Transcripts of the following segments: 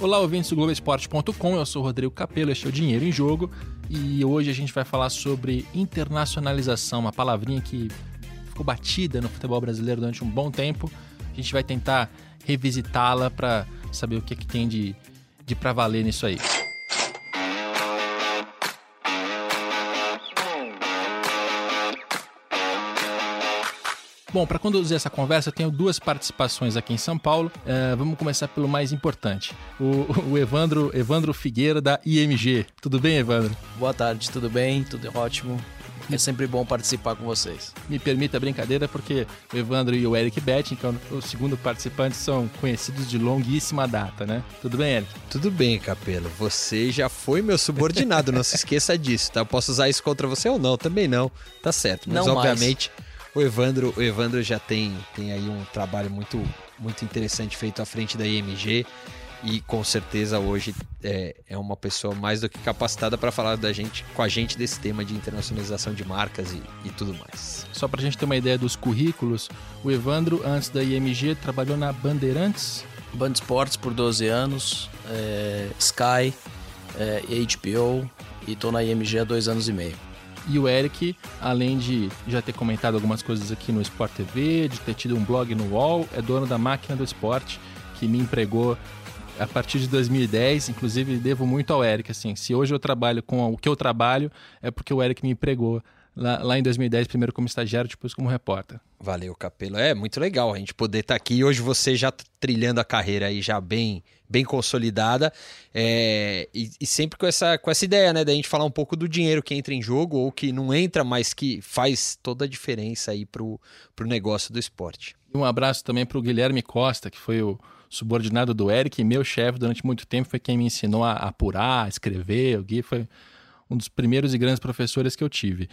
Olá, ouvintes do Globoesporte.com, eu sou o Rodrigo Capello, este é o Dinheiro em Jogo e hoje a gente vai falar sobre internacionalização, uma palavrinha que ficou batida no futebol brasileiro durante um bom tempo. A gente vai tentar revisitá-la para saber o que, é que tem de, de para valer nisso aí. Bom, para conduzir essa conversa, eu tenho duas participações aqui em São Paulo. Uh, vamos começar pelo mais importante. O, o, Evandro, Evandro Figueira, da IMG. Tudo bem, Evandro? Boa tarde, tudo bem? Tudo ótimo. É sempre bom participar com vocês. Me permita a brincadeira, porque o Evandro e o Eric Betting, que é o segundo participante, são conhecidos de longuíssima data, né? Tudo bem, Eric? Tudo bem, Capelo. Você já foi meu subordinado, não se esqueça disso, tá? Eu posso usar isso contra você ou não? Também não. Tá certo. Mas, não obviamente. Mais o Evandro, o Evandro já tem, tem aí um trabalho muito, muito interessante feito à frente da IMG e com certeza hoje é, é uma pessoa mais do que capacitada para falar da gente, com a gente desse tema de internacionalização de marcas e, e tudo mais. Só para a gente ter uma ideia dos currículos, o Evandro, antes da IMG, trabalhou na Bandeirantes? Band Sports por 12 anos, é, Sky, é, HBO e estou na IMG há dois anos e meio. E o Eric, além de já ter comentado algumas coisas aqui no Sport TV, de ter tido um blog no UOL, é dono da Máquina do Esporte, que me empregou a partir de 2010, inclusive devo muito ao Eric, assim, se hoje eu trabalho com o que eu trabalho, é porque o Eric me empregou lá, lá em 2010, primeiro como estagiário, depois como repórter. Valeu, Capelo. É muito legal a gente poder estar tá aqui. Hoje você já trilhando a carreira aí já bem bem consolidada é, e, e, sempre com essa, com essa ideia, né, da gente falar um pouco do dinheiro que entra em jogo ou que não entra, mas que faz toda a diferença aí pro, pro negócio do esporte. Um abraço também para o Guilherme Costa, que foi o subordinado do Eric e meu chefe durante muito tempo, foi quem me ensinou a apurar, a escrever. O Gui foi um dos primeiros e grandes professores que eu tive.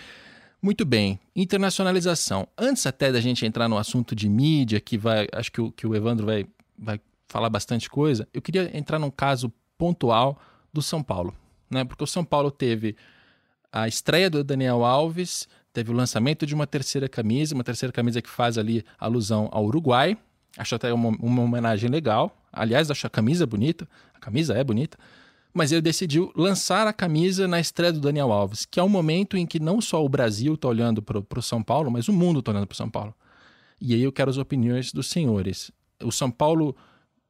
Muito bem, internacionalização. Antes até da gente entrar no assunto de mídia, que vai, acho que o, que o Evandro vai, vai falar bastante coisa, eu queria entrar num caso pontual do São Paulo, né? Porque o São Paulo teve a estreia do Daniel Alves, teve o lançamento de uma terceira camisa, uma terceira camisa que faz ali alusão ao Uruguai. Acho até uma, uma homenagem legal. Aliás, acho a camisa bonita, a camisa é bonita mas ele decidiu lançar a camisa na estreia do Daniel Alves, que é um momento em que não só o Brasil está olhando para o São Paulo, mas o mundo está olhando para o São Paulo. E aí eu quero as opiniões dos senhores. O São Paulo,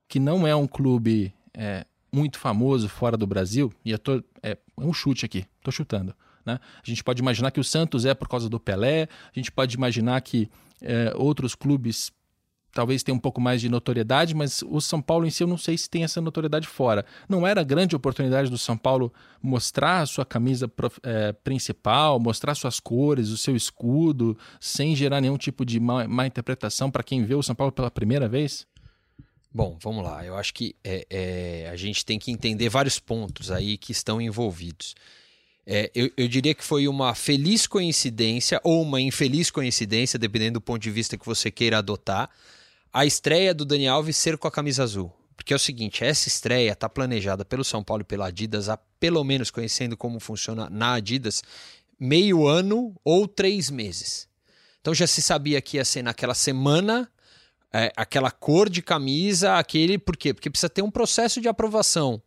que não é um clube é, muito famoso fora do Brasil, e eu tô, é, é um chute aqui, estou chutando. Né? A gente pode imaginar que o Santos é por causa do Pelé, a gente pode imaginar que é, outros clubes talvez tenha um pouco mais de notoriedade, mas o São Paulo em si eu não sei se tem essa notoriedade fora. Não era grande oportunidade do São Paulo mostrar a sua camisa é, principal, mostrar suas cores, o seu escudo, sem gerar nenhum tipo de má, má interpretação para quem vê o São Paulo pela primeira vez? Bom, vamos lá. Eu acho que é, é, a gente tem que entender vários pontos aí que estão envolvidos. É, eu, eu, diria que foi uma feliz coincidência ou uma infeliz coincidência, dependendo do ponto de vista que você queira adotar, a estreia do Dani Alves ser com a camisa azul. Porque é o seguinte, essa estreia está planejada pelo São Paulo e pela Adidas há pelo menos conhecendo como funciona na Adidas, meio ano ou três meses. Então já se sabia que ia ser naquela semana, é, aquela cor de camisa, aquele. Por quê? Porque precisa ter um processo de aprovação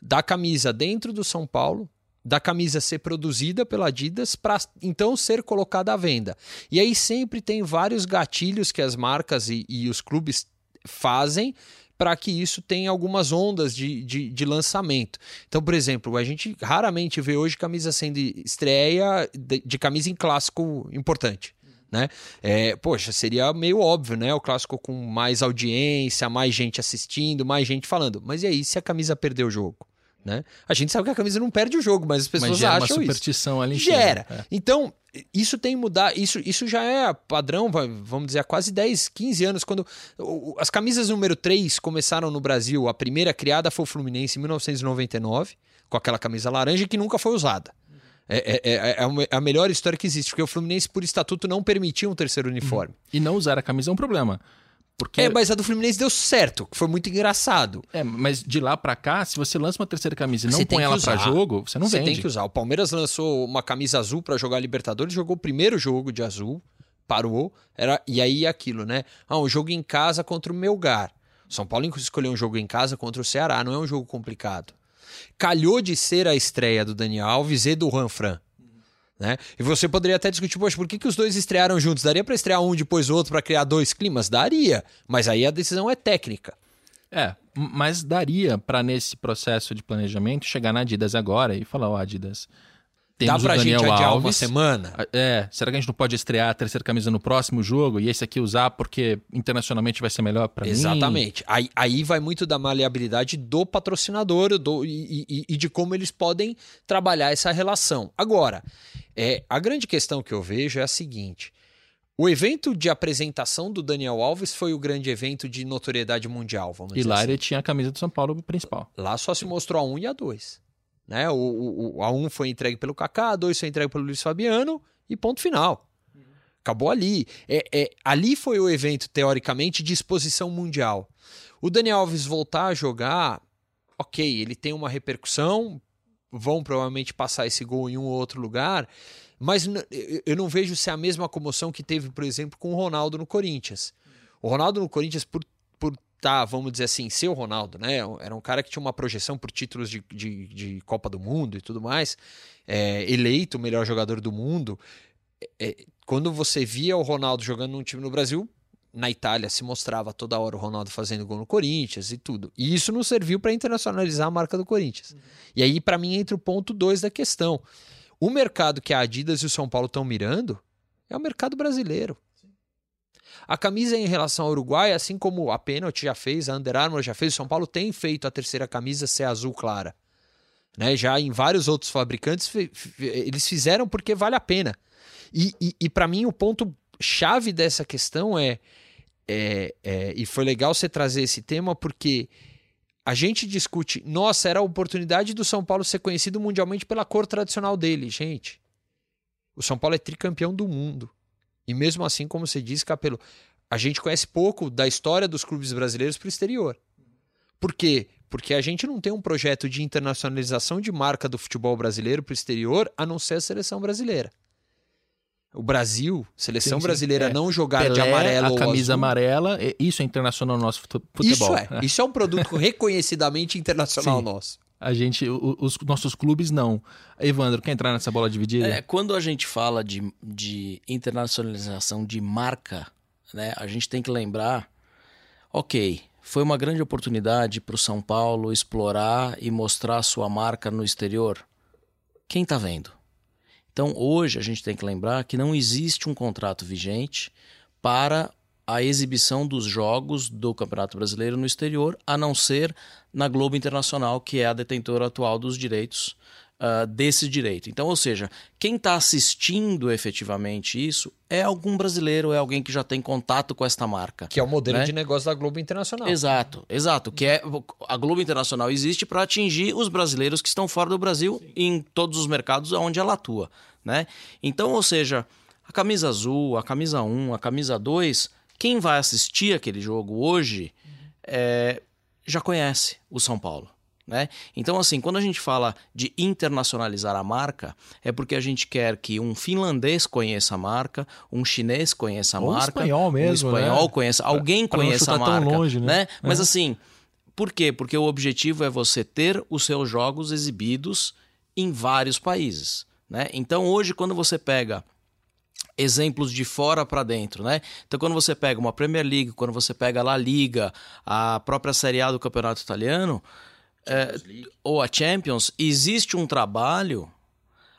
da camisa dentro do São Paulo, da camisa ser produzida pela Adidas para então ser colocada à venda. E aí sempre tem vários gatilhos que as marcas e, e os clubes fazem para que isso tenha algumas ondas de, de, de, lançamento. Então, por exemplo, a gente raramente vê hoje camisa sendo estreia de, de camisa em clássico importante. Né? É, poxa, seria meio óbvio, né? O clássico com mais audiência, mais gente assistindo, mais gente falando. Mas e aí se a camisa perder o jogo? Né? A gente sabe que a camisa não perde o jogo, mas as pessoas mas gera acham uma superstição isso. ali Gera. É. Então, isso tem mudar, isso, isso já é padrão, vamos dizer, há quase 10, 15 anos, quando as camisas número 3 começaram no Brasil, a primeira criada foi o Fluminense em 1999, com aquela camisa laranja que nunca foi usada. É, é, é, é, a melhor história que existe, porque o Fluminense, por estatuto, não permitia um terceiro uniforme. E não usar a camisa é um problema. Porque... É, mas a do Fluminense deu certo, que foi muito engraçado. É, mas de lá para cá, se você lança uma terceira camisa e não põe ela para jogo, você não você vende. Você tem que usar. O Palmeiras lançou uma camisa azul para jogar Libertadores, jogou o primeiro jogo de azul, parou, era e aí aquilo, né? Ah, um jogo em casa contra o Melgar. São Paulo escolheu um jogo em casa contra o Ceará, não é um jogo complicado. Calhou de ser a estreia do Daniel Alves e do Juan Fran. Né? E você poderia até discutir, poxa, por que, que os dois estrearam juntos? Daria para estrear um depois o outro para criar dois climas? Daria, mas aí a decisão é técnica. É, mas daria para nesse processo de planejamento chegar na Adidas agora e falar, ó, oh, Adidas, temos Dá pra gente adiar Alves. uma semana? É, será que a gente não pode estrear a terceira camisa no próximo jogo e esse aqui usar porque internacionalmente vai ser melhor para mim? Exatamente. Aí, aí vai muito da maleabilidade do patrocinador do, e, e, e de como eles podem trabalhar essa relação. Agora, é, a grande questão que eu vejo é a seguinte. O evento de apresentação do Daniel Alves foi o grande evento de notoriedade mundial, vamos e dizer lá assim. ele tinha a camisa do São Paulo principal. Lá só se mostrou a 1 e a 2. Né? O, o, a 1 foi entregue pelo Kaká, a 2 foi entregue pelo Luiz Fabiano e ponto final. Acabou ali. É, é, ali foi o evento, teoricamente, de exposição mundial. O Daniel Alves voltar a jogar, ok, ele tem uma repercussão, vão provavelmente passar esse gol em um ou outro lugar, mas eu não vejo se é a mesma comoção que teve, por exemplo, com o Ronaldo no Corinthians. O Ronaldo no Corinthians, por tá, vamos dizer assim, ser o Ronaldo, né? Era um cara que tinha uma projeção por títulos de, de, de Copa do Mundo e tudo mais, é, eleito o melhor jogador do mundo. É, quando você via o Ronaldo jogando num time no Brasil, na Itália se mostrava toda hora o Ronaldo fazendo gol no Corinthians e tudo. E isso não serviu para internacionalizar a marca do Corinthians. Uhum. E aí, para mim, entra o ponto 2 da questão. O mercado que a Adidas e o São Paulo estão mirando é o mercado brasileiro. A camisa em relação ao Uruguai, assim como a Penalty já fez, a Under Armour já fez, o São Paulo tem feito a terceira camisa ser azul clara. Né? Já em vários outros fabricantes, eles fizeram porque vale a pena. E, e, e para mim, o ponto chave dessa questão é, é, é, e foi legal você trazer esse tema porque a gente discute, nossa, era a oportunidade do São Paulo ser conhecido mundialmente pela cor tradicional dele. Gente, o São Paulo é tricampeão do mundo. E mesmo assim, como você disse, Capelo, a gente conhece pouco da história dos clubes brasileiros para o exterior. Por quê? Porque a gente não tem um projeto de internacionalização de marca do futebol brasileiro para o exterior, a não ser a seleção brasileira. O Brasil, seleção sim, sim. brasileira, é. não jogar Pelé, de amarelo a camisa azul. amarela, isso é internacional no nosso futebol. Isso é, isso é um produto reconhecidamente internacional sim. nosso. A gente, os nossos clubes não. Evandro, quer entrar nessa bola dividida? É, quando a gente fala de, de internacionalização de marca, né, a gente tem que lembrar, ok, foi uma grande oportunidade para o São Paulo explorar e mostrar sua marca no exterior. Quem está vendo? Então hoje a gente tem que lembrar que não existe um contrato vigente para a exibição dos jogos do Campeonato Brasileiro no exterior, a não ser na Globo Internacional, que é a detentora atual dos direitos uh, desse direito. Então, ou seja, quem está assistindo efetivamente isso é algum brasileiro, é alguém que já tem contato com esta marca. Que é o modelo né? de negócio da Globo Internacional. Exato, exato. Que é a Globo Internacional existe para atingir os brasileiros que estão fora do Brasil Sim. em todos os mercados onde ela atua. Né? Então, ou seja, a camisa azul, a camisa 1, a camisa 2 quem vai assistir aquele jogo hoje é, já conhece o São Paulo. Né? Então, assim, quando a gente fala de internacionalizar a marca, é porque a gente quer que um finlandês conheça a marca, um chinês conheça a Ou marca, um espanhol mesmo, um espanhol né? conheça, alguém pra, conheça pra a marca, longe, né? né? Mas é. assim, por quê? Porque o objetivo é você ter os seus jogos exibidos em vários países, né? Então, hoje, quando você pega exemplos de fora para dentro, né? Então, quando você pega uma Premier League, quando você pega a La Liga, a própria Série A do Campeonato Italiano, é, ou a Champions, existe um trabalho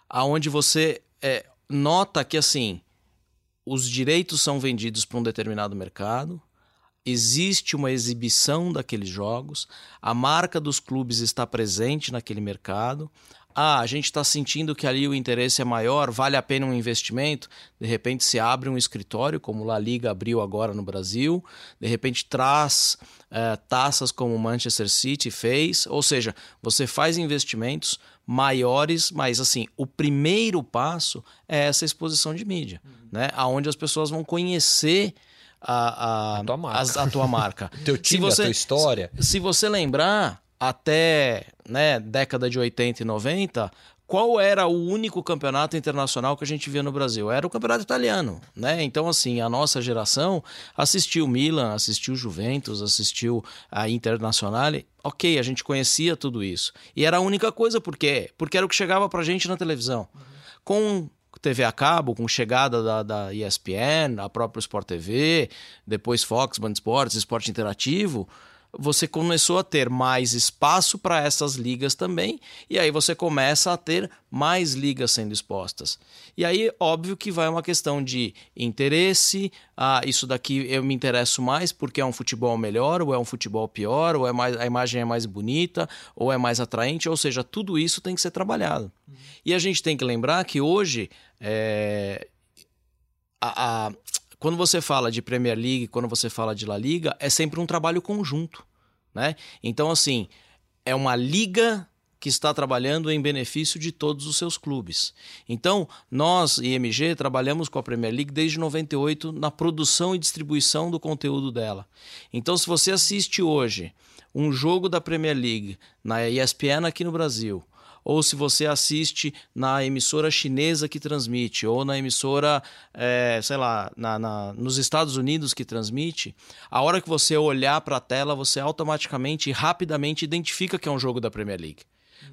aonde você é, nota que assim os direitos são vendidos para um determinado mercado, existe uma exibição daqueles jogos, a marca dos clubes está presente naquele mercado, ah, a gente está sentindo que ali o interesse é maior, vale a pena um investimento, de repente se abre um escritório, como La Liga abriu agora no Brasil, de repente traz é, taças como o Manchester City fez, ou seja, você faz investimentos maiores, mas assim, o primeiro passo é essa exposição de mídia, uhum. né? Onde as pessoas vão conhecer a, a, a tua marca, a, a tua marca. teu time, você, a tua história. Se, se você lembrar, até né, década de 80 e 90, qual era o único campeonato internacional que a gente via no Brasil? Era o campeonato italiano, né? Então, assim, a nossa geração assistiu Milan, assistiu Juventus, assistiu a Internazionale. Ok, a gente conhecia tudo isso. E era a única coisa, por quê? Porque era o que chegava pra gente na televisão. Com TV a cabo, com chegada da, da ESPN, a própria Sport TV, depois Fox, Band Esportes, Esporte Interativo você começou a ter mais espaço para essas ligas também, e aí você começa a ter mais ligas sendo expostas. E aí, óbvio que vai uma questão de interesse, ah, isso daqui eu me interesso mais porque é um futebol melhor, ou é um futebol pior, ou é mais, a imagem é mais bonita, ou é mais atraente, ou seja, tudo isso tem que ser trabalhado. Uhum. E a gente tem que lembrar que hoje é, a, a quando você fala de Premier League, quando você fala de La Liga, é sempre um trabalho conjunto, né? Então, assim, é uma liga que está trabalhando em benefício de todos os seus clubes. Então, nós, IMG, trabalhamos com a Premier League desde 98 na produção e distribuição do conteúdo dela. Então, se você assiste hoje um jogo da Premier League na ESPN aqui no Brasil, ou se você assiste na emissora chinesa que transmite, ou na emissora, é, sei lá, na, na, nos Estados Unidos que transmite, a hora que você olhar para a tela, você automaticamente e rapidamente identifica que é um jogo da Premier League.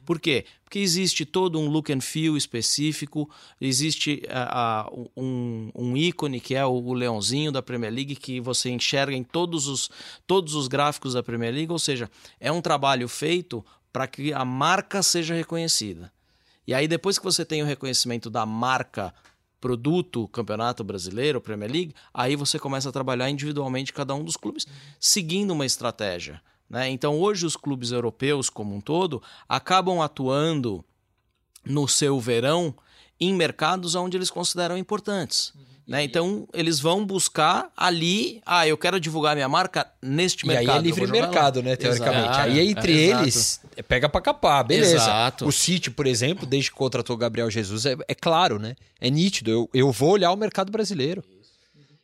Por quê? Porque existe todo um look and feel específico, existe uh, uh, um, um, ícone que é o, o, leãozinho da Premier League que você enxerga em todos os, todos os gráficos da Premier League, ou seja, é um trabalho feito para que a marca seja reconhecida. E aí, depois que você tem o reconhecimento da marca produto Campeonato Brasileiro, Premier League, aí você começa a trabalhar individualmente cada um dos clubes, seguindo uma estratégia. Né? Então, hoje, os clubes europeus, como um todo, acabam atuando no seu verão em mercados onde eles consideram importantes. Uhum. Né? Então, eles vão buscar ali, ah, eu quero divulgar minha marca neste e mercado. E aí é livre mercado, né, teoricamente. Exato. Aí entre é, eles, é, pega para capar, beleza. Exato. O City, por exemplo, desde que contratou Gabriel Jesus, é, é claro, né? É nítido. Eu, eu vou olhar o mercado brasileiro.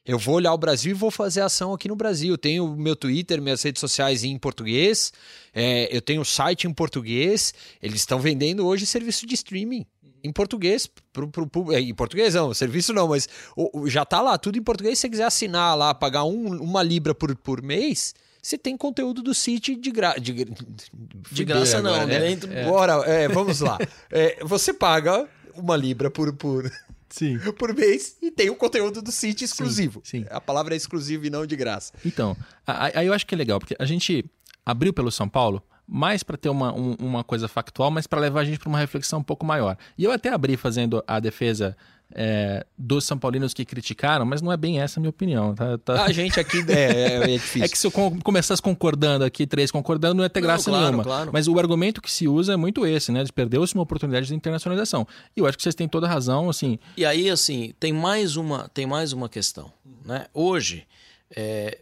Eu vou olhar o Brasil e vou fazer ação aqui no Brasil. Tenho meu Twitter, minhas redes sociais em português. É, eu tenho o site em português. Eles estão vendendo hoje serviço de streaming em português. Pro, pro, pro, é, em português não, serviço não, mas o, já tá lá, tudo em português. Se você quiser assinar lá, pagar um, uma libra por, por mês, você tem conteúdo do City de, gra... de, de, de graça agora, não, né? Dentro... É. Bora, é, vamos lá. É, você paga uma libra por, por, sim. por mês e tem o conteúdo do City exclusivo. Sim, sim. A palavra é exclusivo e não de graça. Então, aí eu acho que é legal, porque a gente abriu pelo São Paulo mais para ter uma, um, uma coisa factual, mas para levar a gente para uma reflexão um pouco maior. E eu até abri fazendo a defesa é, dos São Paulinos que criticaram, mas não é bem essa a minha opinião. Tá, tá... A gente aqui é, é, é, difícil. é que se eu começasse concordando aqui, três concordando, não ia ter não, graça claro, nenhuma. Claro. Mas o argumento que se usa é muito esse, né? De perdeu-se uma oportunidade de internacionalização. E eu acho que vocês têm toda a razão, assim. E aí, assim, tem mais uma, tem mais uma questão. Né? Hoje, é,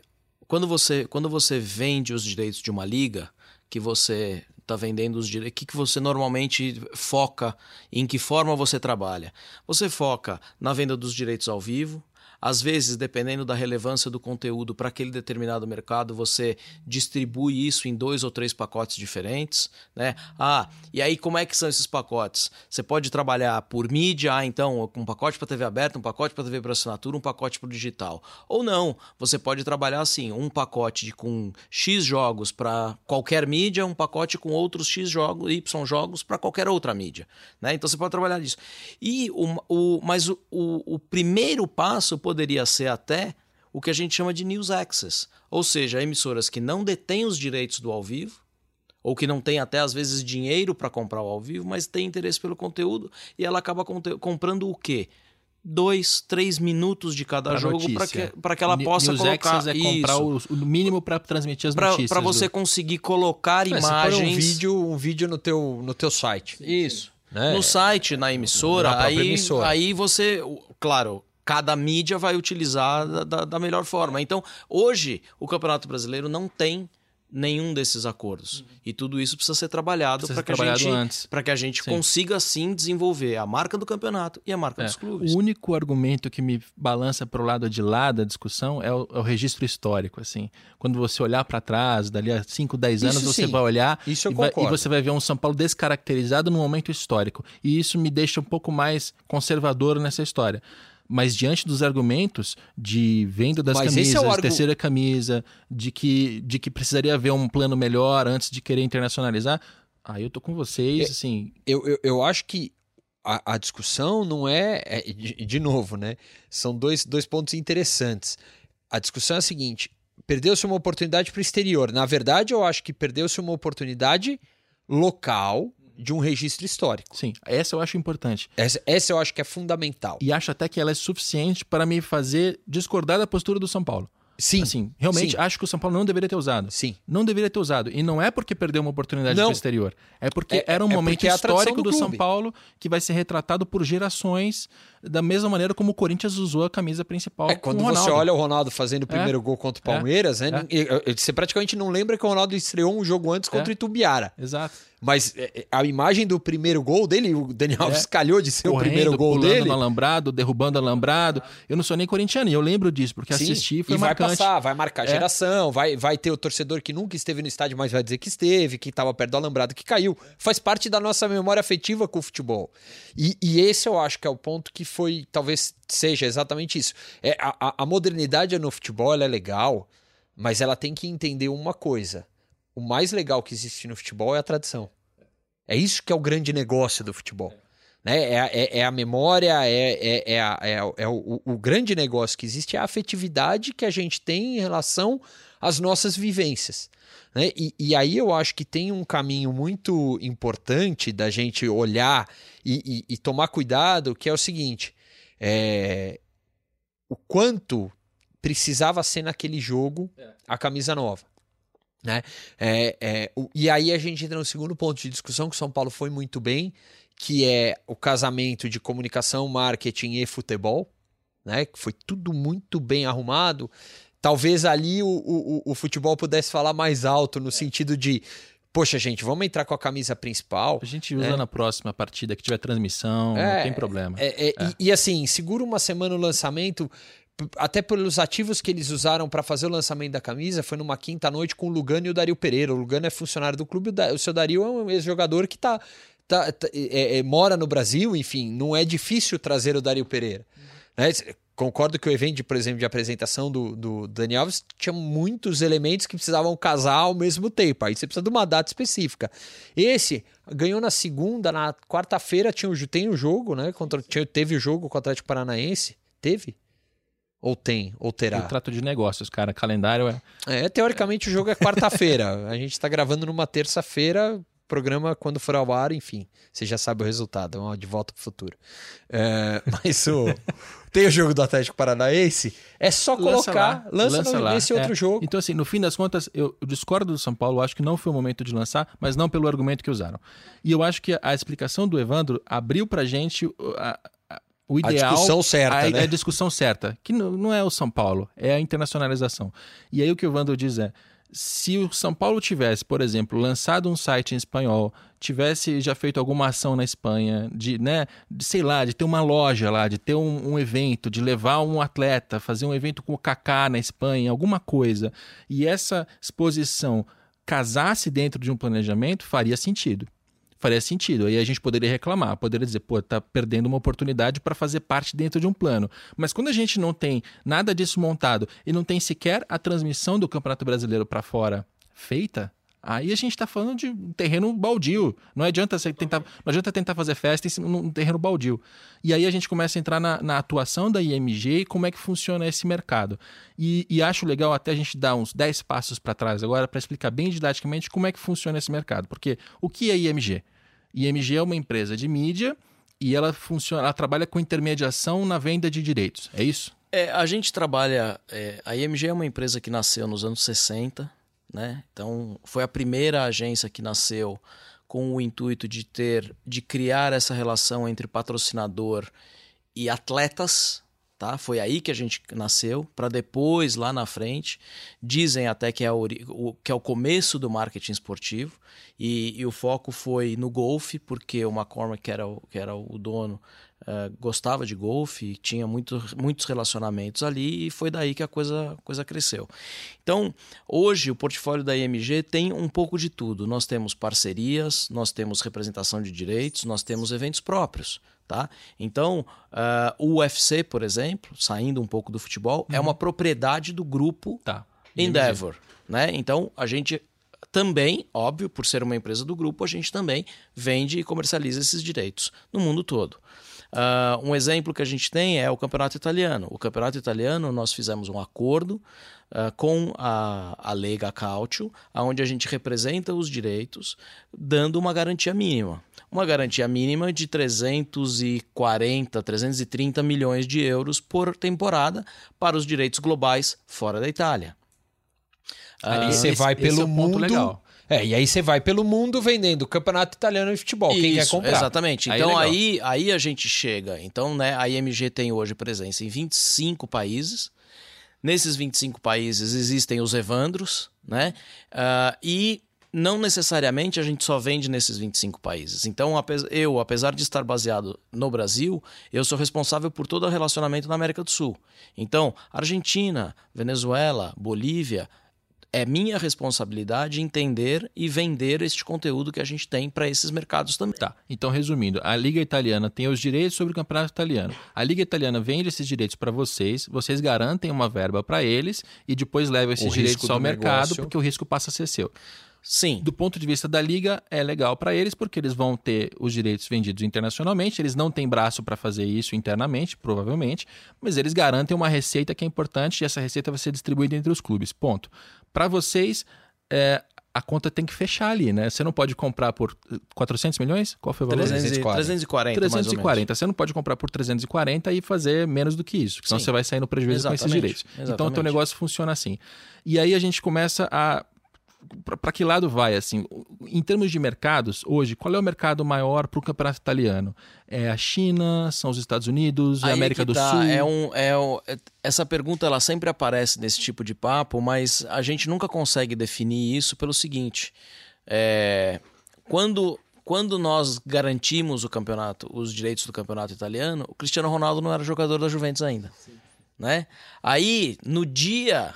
quando, você, quando você vende os direitos de uma liga que você está vendendo os direitos, que, que você normalmente foca, em que forma você trabalha? Você foca na venda dos direitos ao vivo, às vezes, dependendo da relevância do conteúdo para aquele determinado mercado, você distribui isso em dois ou três pacotes diferentes. Né? Ah, e aí como é que são esses pacotes? Você pode trabalhar por mídia, ah, então, um pacote para TV aberta, um pacote para TV por assinatura, um pacote para digital. Ou não, você pode trabalhar assim, um pacote com X jogos para qualquer mídia, um pacote com outros X jogos, Y jogos para qualquer outra mídia. Né? Então você pode trabalhar isso. E o, o, mas o, o, o primeiro passo poderia ser até o que a gente chama de news access, ou seja, emissoras que não detêm os direitos do ao vivo, ou que não tem até às vezes dinheiro para comprar o ao vivo, mas tem interesse pelo conteúdo e ela acaba comprando o quê? Dois, três minutos de cada pra jogo para que, pra que ela possa News colocar é comprar o, o, mínimo para transmitir as pra, notícias. Para você do... conseguir colocar é, imagens. um vídeo, um vídeo no teu, no teu site. Isso. Né? No site, na emissora, na aí, emissora. aí você, claro, cada mídia vai utilizar da, da, melhor forma. Então, hoje, o Campeonato Brasileiro não tem nenhum desses acordos. Uhum. E tudo isso precisa ser trabalhado para que, a gente, que a gente consiga sim desenvolver a marca do campeonato e a marca é. dos clubes. O único argumento que me balança para o lado de lá da discussão é o, é o registro histórico. assim. Quando você olhar para trás, dali a 5, 10 anos, isso você sim. vai olhar e, vai, e, você vai ver um São Paulo descaracterizado num momento histórico. E isso me deixa um pouco mais conservador nessa história. Mas diante dos argumentos de venda das Mas camisas, é argu... terceira camisa, de que, de que precisaria haver um plano melhor antes de querer internacionalizar, aí eu tô com vocês, é, assim... Eu, eu, eu acho que a, a discussão não é, é de, de, novo, né? São dois, dois pontos interessantes. A discussão é a seguinte: perdeu-se uma oportunidade para o exterior. Na verdade, eu acho que perdeu-se uma oportunidade local de um registro histórico. Sim, essa eu acho importante. Essa, essa eu acho que é fundamental. E acho até que ela é suficiente para me fazer discordar da postura do São Paulo. Sim. Assim, realmente sim. acho que o São Paulo não deveria ter usado. Sim. Não deveria ter usado. E não é porque perdeu uma oportunidade no exterior. É porque é, era um é momento é histórico do, do São Paulo que vai ser retratado por gerações da mesma maneira como o Corinthians usou a camisa principal. É, quando você olha o Ronaldo fazendo o primeiro é, gol contra o Palmeiras, é, né, você praticamente não lembra que o Ronaldo estreou um jogo antes contra o Itubiara. Exato. Mas é, é, a imagem do primeiro gol dele, o Daniel Alves é. calhou de ser Correndo, o primeiro gol pulando dele. no alambrado, derrubando alambrado. Eu não sou nem corintiano, e eu lembro disso, porque Sim, assisti foi e marcante. vai passar, vai marcar é. geração, vai, vai ter o torcedor que nunca esteve no estádio, mas vai dizer que esteve, que estava perto do alambrado, que caiu. Faz parte da nossa memória afetiva com o futebol. E, e esse eu acho que é o ponto que foi, talvez seja exatamente isso. É, a, a modernidade no futebol é legal, mas ela tem que entender uma coisa. O mais legal que existe no futebol é a tradição. É isso que é o grande negócio do futebol. Né? É, é, é a memória, é, é, é, a, é, é o, o, grande negócio que existe, é a afetividade que a gente tem em relação às nossas vivências. Né? E, e aí eu acho que tem um caminho muito importante da gente olhar e, e, e tomar cuidado, que é o seguinte: é, o quanto precisava ser naquele jogo a camisa nova. Né? É, é, o, e aí a gente entra no segundo ponto de discussão que o São Paulo foi muito bem, que é o casamento de comunicação, marketing e futebol, né? Que foi tudo muito bem arrumado. Talvez ali o, o, o futebol pudesse falar mais alto, no é. sentido de poxa, gente, vamos entrar com a camisa principal. A gente usa né? na próxima partida que tiver transmissão, é, não tem problema. É, é, é. E, e, assim, segura uma semana o lançamento, até pelos ativos que eles usaram para fazer o lançamento da camisa, foi numa quinta noite com o Lugano e o Dario Pereira. O Lugano é funcionário do clube, o seu Dario é um ex-jogador que tá, tá, tá é, é, mora no Brasil, enfim, não é difícil trazer o Dario Pereira. Né? Concordo que o evento, por exemplo, de apresentação do, do Alves tinha muitos elementos que precisavam casar ao mesmo tempo. Aí você precisa de uma data específica. Esse ganhou na segunda, na quarta-feira tinha o, tem o jogo, né? Contra, tinha, teve o jogo com o Atlético Paranaense. Teve? Ou tem, ou terá? Eu trato de negócios, cara. Calendário é. É, teoricamente o jogo é quarta-feira. a gente está gravando numa terça-feira. Programa quando for ao ar, enfim, você já sabe o resultado, é de volta para o futuro. É, mas o, tem o jogo do Atlético Paranaense, é só colocar, lança, lança, lança nesse outro é. jogo. Então, assim, no fim das contas, eu, eu discordo do São Paulo, acho que não foi o momento de lançar, mas não pelo argumento que usaram. E eu acho que a explicação do Evandro abriu pra gente a, o ideal. A discussão certa. A, né? a discussão certa, que não, não é o São Paulo, é a internacionalização. E aí o que o Evandro diz é: se o São Paulo tivesse, por exemplo, lançado um site em espanhol, tivesse já feito alguma ação na Espanha, de, né, de, sei lá, de ter uma loja lá, de ter um, um, evento, de levar um atleta, fazer um evento com o Kaká na Espanha, alguma coisa, e essa exposição casasse dentro de um planejamento, faria sentido faria sentido. Aí a gente poderia reclamar, poderia dizer, pô, tá perdendo uma oportunidade para fazer parte dentro de um plano. Mas quando a gente não tem nada disso montado e não tem sequer a transmissão do Campeonato Brasileiro para fora feita, Aí a gente está falando de um terreno baldio. Não adianta você tentar, não adianta tentar fazer festa em num terreno baldio. E aí a gente começa a entrar na, na atuação da IMG e como é que funciona esse mercado. E, e acho legal até a gente dar uns 10 passos para trás agora para explicar bem didaticamente como é que funciona esse mercado. Porque o que é IMG? IMG é uma empresa de mídia e ela funciona, ela trabalha com intermediação na venda de direitos. É isso? É, a gente trabalha. É, a IMG é uma empresa que nasceu nos anos 60, né? Então foi a primeira agência que nasceu com o intuito de ter, de criar essa relação entre patrocinador e atletas, tá? Foi aí que a gente nasceu, para depois, lá na frente, dizem até que é o, que é o começo do marketing esportivo, e, e o foco foi no golfe, porque o McCormick, que era o, que era o dono, uh, gostava de golfe, tinha muito, muitos relacionamentos ali, e foi daí que a coisa, coisa cresceu. Então, hoje, o portfólio da IMG tem um pouco de tudo. Nós temos parcerias, nós temos representação de direitos, nós temos eventos próprios. Tá? Então, uh, o UFC, por exemplo, saindo um pouco do futebol, é uhum. é uma propriedade do grupo tá. Endeavor. Né? Então, a gente também, óbvio, por ser uma empresa do grupo, a gente também vende e comercializa esses direitos no mundo todo. Uh, um exemplo que a gente tem é o campeonato italiano. O campeonato italiano, nós fizemos um acordo uh, com a, a Lega Calcio, onde a gente representa os direitos, dando uma garantia mínima. Uma garantia mínima de 340, 330 milhões de euros por temporada para os direitos globais fora da Itália. Ali você uh, vai pelo é mundo. Legal. É, e aí você vai pelo mundo vendendo campeonato italiano de futebol. Isso, quem quer comprar? Exatamente. Então aí, aí, aí, a gente chega. Então, né, a IMG tem hoje presença em 25 países. Nesses 25 países existem os Evandros, né? Uh, e não necessariamente a gente só vende nesses 25 países. Então, eu, apesar de estar baseado no Brasil, eu sou responsável por todo o relacionamento na América do Sul. Então, Argentina, Venezuela, Bolívia, é minha responsabilidade entender e vender este conteúdo que a gente tem para esses mercados também. Tá. Então, resumindo, a Liga Italiana tem os direitos sobre o Campeonato Italiano. A Liga Italiana vende esses direitos para vocês, vocês garantem uma verba para eles e depois levam esses o direitos ao mercado negócio. porque o risco passa a ser seu. Sim. Do ponto de vista da liga, é legal para eles porque eles vão ter os direitos vendidos internacionalmente. Eles não têm braço para fazer isso internamente, provavelmente, mas eles garantem uma receita que é importante e essa receita vai ser distribuída entre os clubes. Ponto. Para vocês, é, a conta tem que fechar ali, né? Você não pode comprar por 400 milhões? Qual foi o valor? 340. 340, 340. Você não pode comprar por 340 e fazer menos do que isso, senão Sim. você vai sair no prejuízo Exatamente. com esses direitos. Exatamente. Então o teu negócio funciona assim. E aí a gente começa a para que lado vai assim? Em termos de mercados, hoje, qual é o mercado maior para o campeonato italiano? É a China, são os Estados Unidos, é a América do tá. Sul? É um, é um, é, essa pergunta ela sempre aparece nesse tipo de papo, mas a gente nunca consegue definir isso pelo seguinte: é, quando quando nós garantimos o campeonato, os direitos do campeonato italiano, o Cristiano Ronaldo não era jogador da Juventus ainda. Sim. Né? Aí, no dia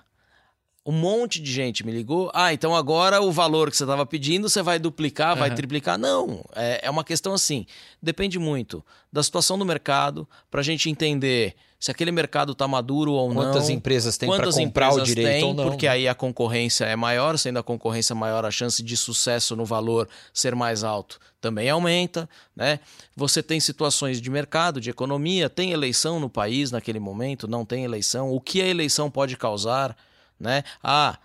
um monte de gente me ligou. Ah, então agora o valor que você estava pedindo você vai duplicar, vai triplicar? Não, é, é uma questão assim. Depende muito da situação do mercado para a gente entender se aquele mercado está maduro ou quantas não. Quantas empresas tem para comprar o direito tem, ou não. Porque aí a concorrência é maior, sendo a concorrência maior, a chance de sucesso no valor ser mais alto também aumenta. Né? Você tem situações de mercado, de economia, tem eleição no país naquele momento, não tem eleição. O que a eleição pode causar? Né? Ah,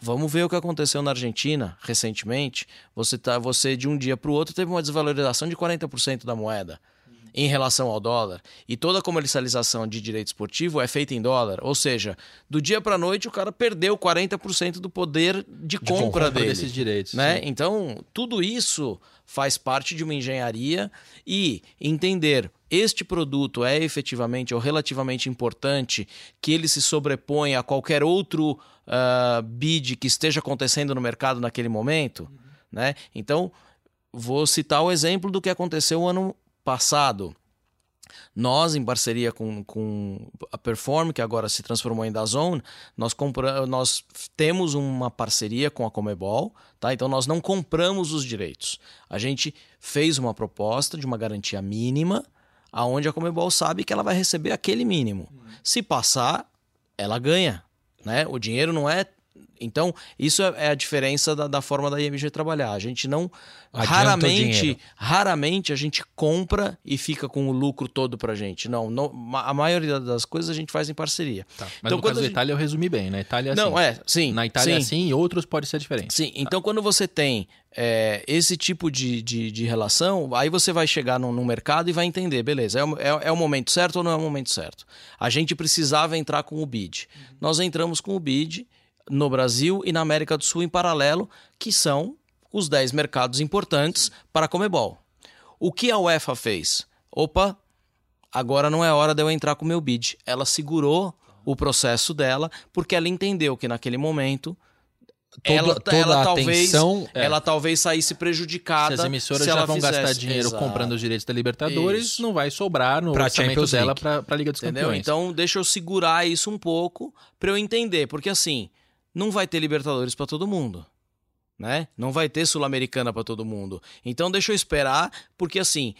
vamos ver o que aconteceu na Argentina recentemente. Você tá, você de um dia para o outro teve uma desvalorização de 40% da moeda em relação ao dólar. E toda a comercialização de direito esportivo é feita em dólar. Ou seja, do dia para a noite o cara perdeu 40% do poder de, de compra, compra dele. desses direitos. Né? Então, tudo isso faz parte de uma engenharia e entender este produto é efetivamente ou relativamente importante, que ele se sobrepõe a qualquer outro uh, bid que esteja acontecendo no mercado naquele momento. Uhum. Né? Então, vou citar o exemplo do que aconteceu ano passado. Nós, em parceria com, com a Perform, que agora se transformou em Dazone, nós, nós temos uma parceria com a Comebol, tá? então nós não compramos os direitos. A gente fez uma proposta de uma garantia mínima, aonde a Comebol sabe que ela vai receber aquele mínimo. Se passar, ela ganha. Né? O dinheiro não é então, isso é, é a diferença da, da, forma da IMG trabalhar. A gente não. Adianta raramente, raramente a gente compra e fica com o lucro todo pra gente. Não, não a maioria das coisas a gente faz em parceria. Tá. Mas então, no caso da gente... Itália eu resumi bem, na Itália é Não, assim. é, sim. Na Itália sim. é assim e outros pode ser diferente. Sim, então tá. quando você tem é, esse tipo de, de, de, relação, aí você vai chegar no, no mercado e vai entender, beleza, é o, é, é, o momento certo ou não é o momento certo? A gente precisava entrar com o bid. Uhum. Nós entramos com o bid no Brasil e na América do Sul em paralelo, que são os 10 mercados importantes para a Comebol. O que a UEFA fez? Opa, agora não é hora de eu entrar com o meu bid. Ela segurou o processo dela porque ela entendeu que naquele momento Toda- ela, toda ela talvez é. ela talvez saísse prejudicada Se as emissoras se já vão gastar fizesse. dinheiro Exato. comprando os direitos da Libertadores, Isso. não vai sobrar no Pra orçamento Champions dela para a Liga dos Entendeu? Campeões. Então, deixa eu segurar isso um pouco pra eu entender, porque assim, não vai ter Libertadores pra todo mundo, né? Não vai ter Sul-Americana pra todo mundo. Então, deixa eu esperar, porque assim,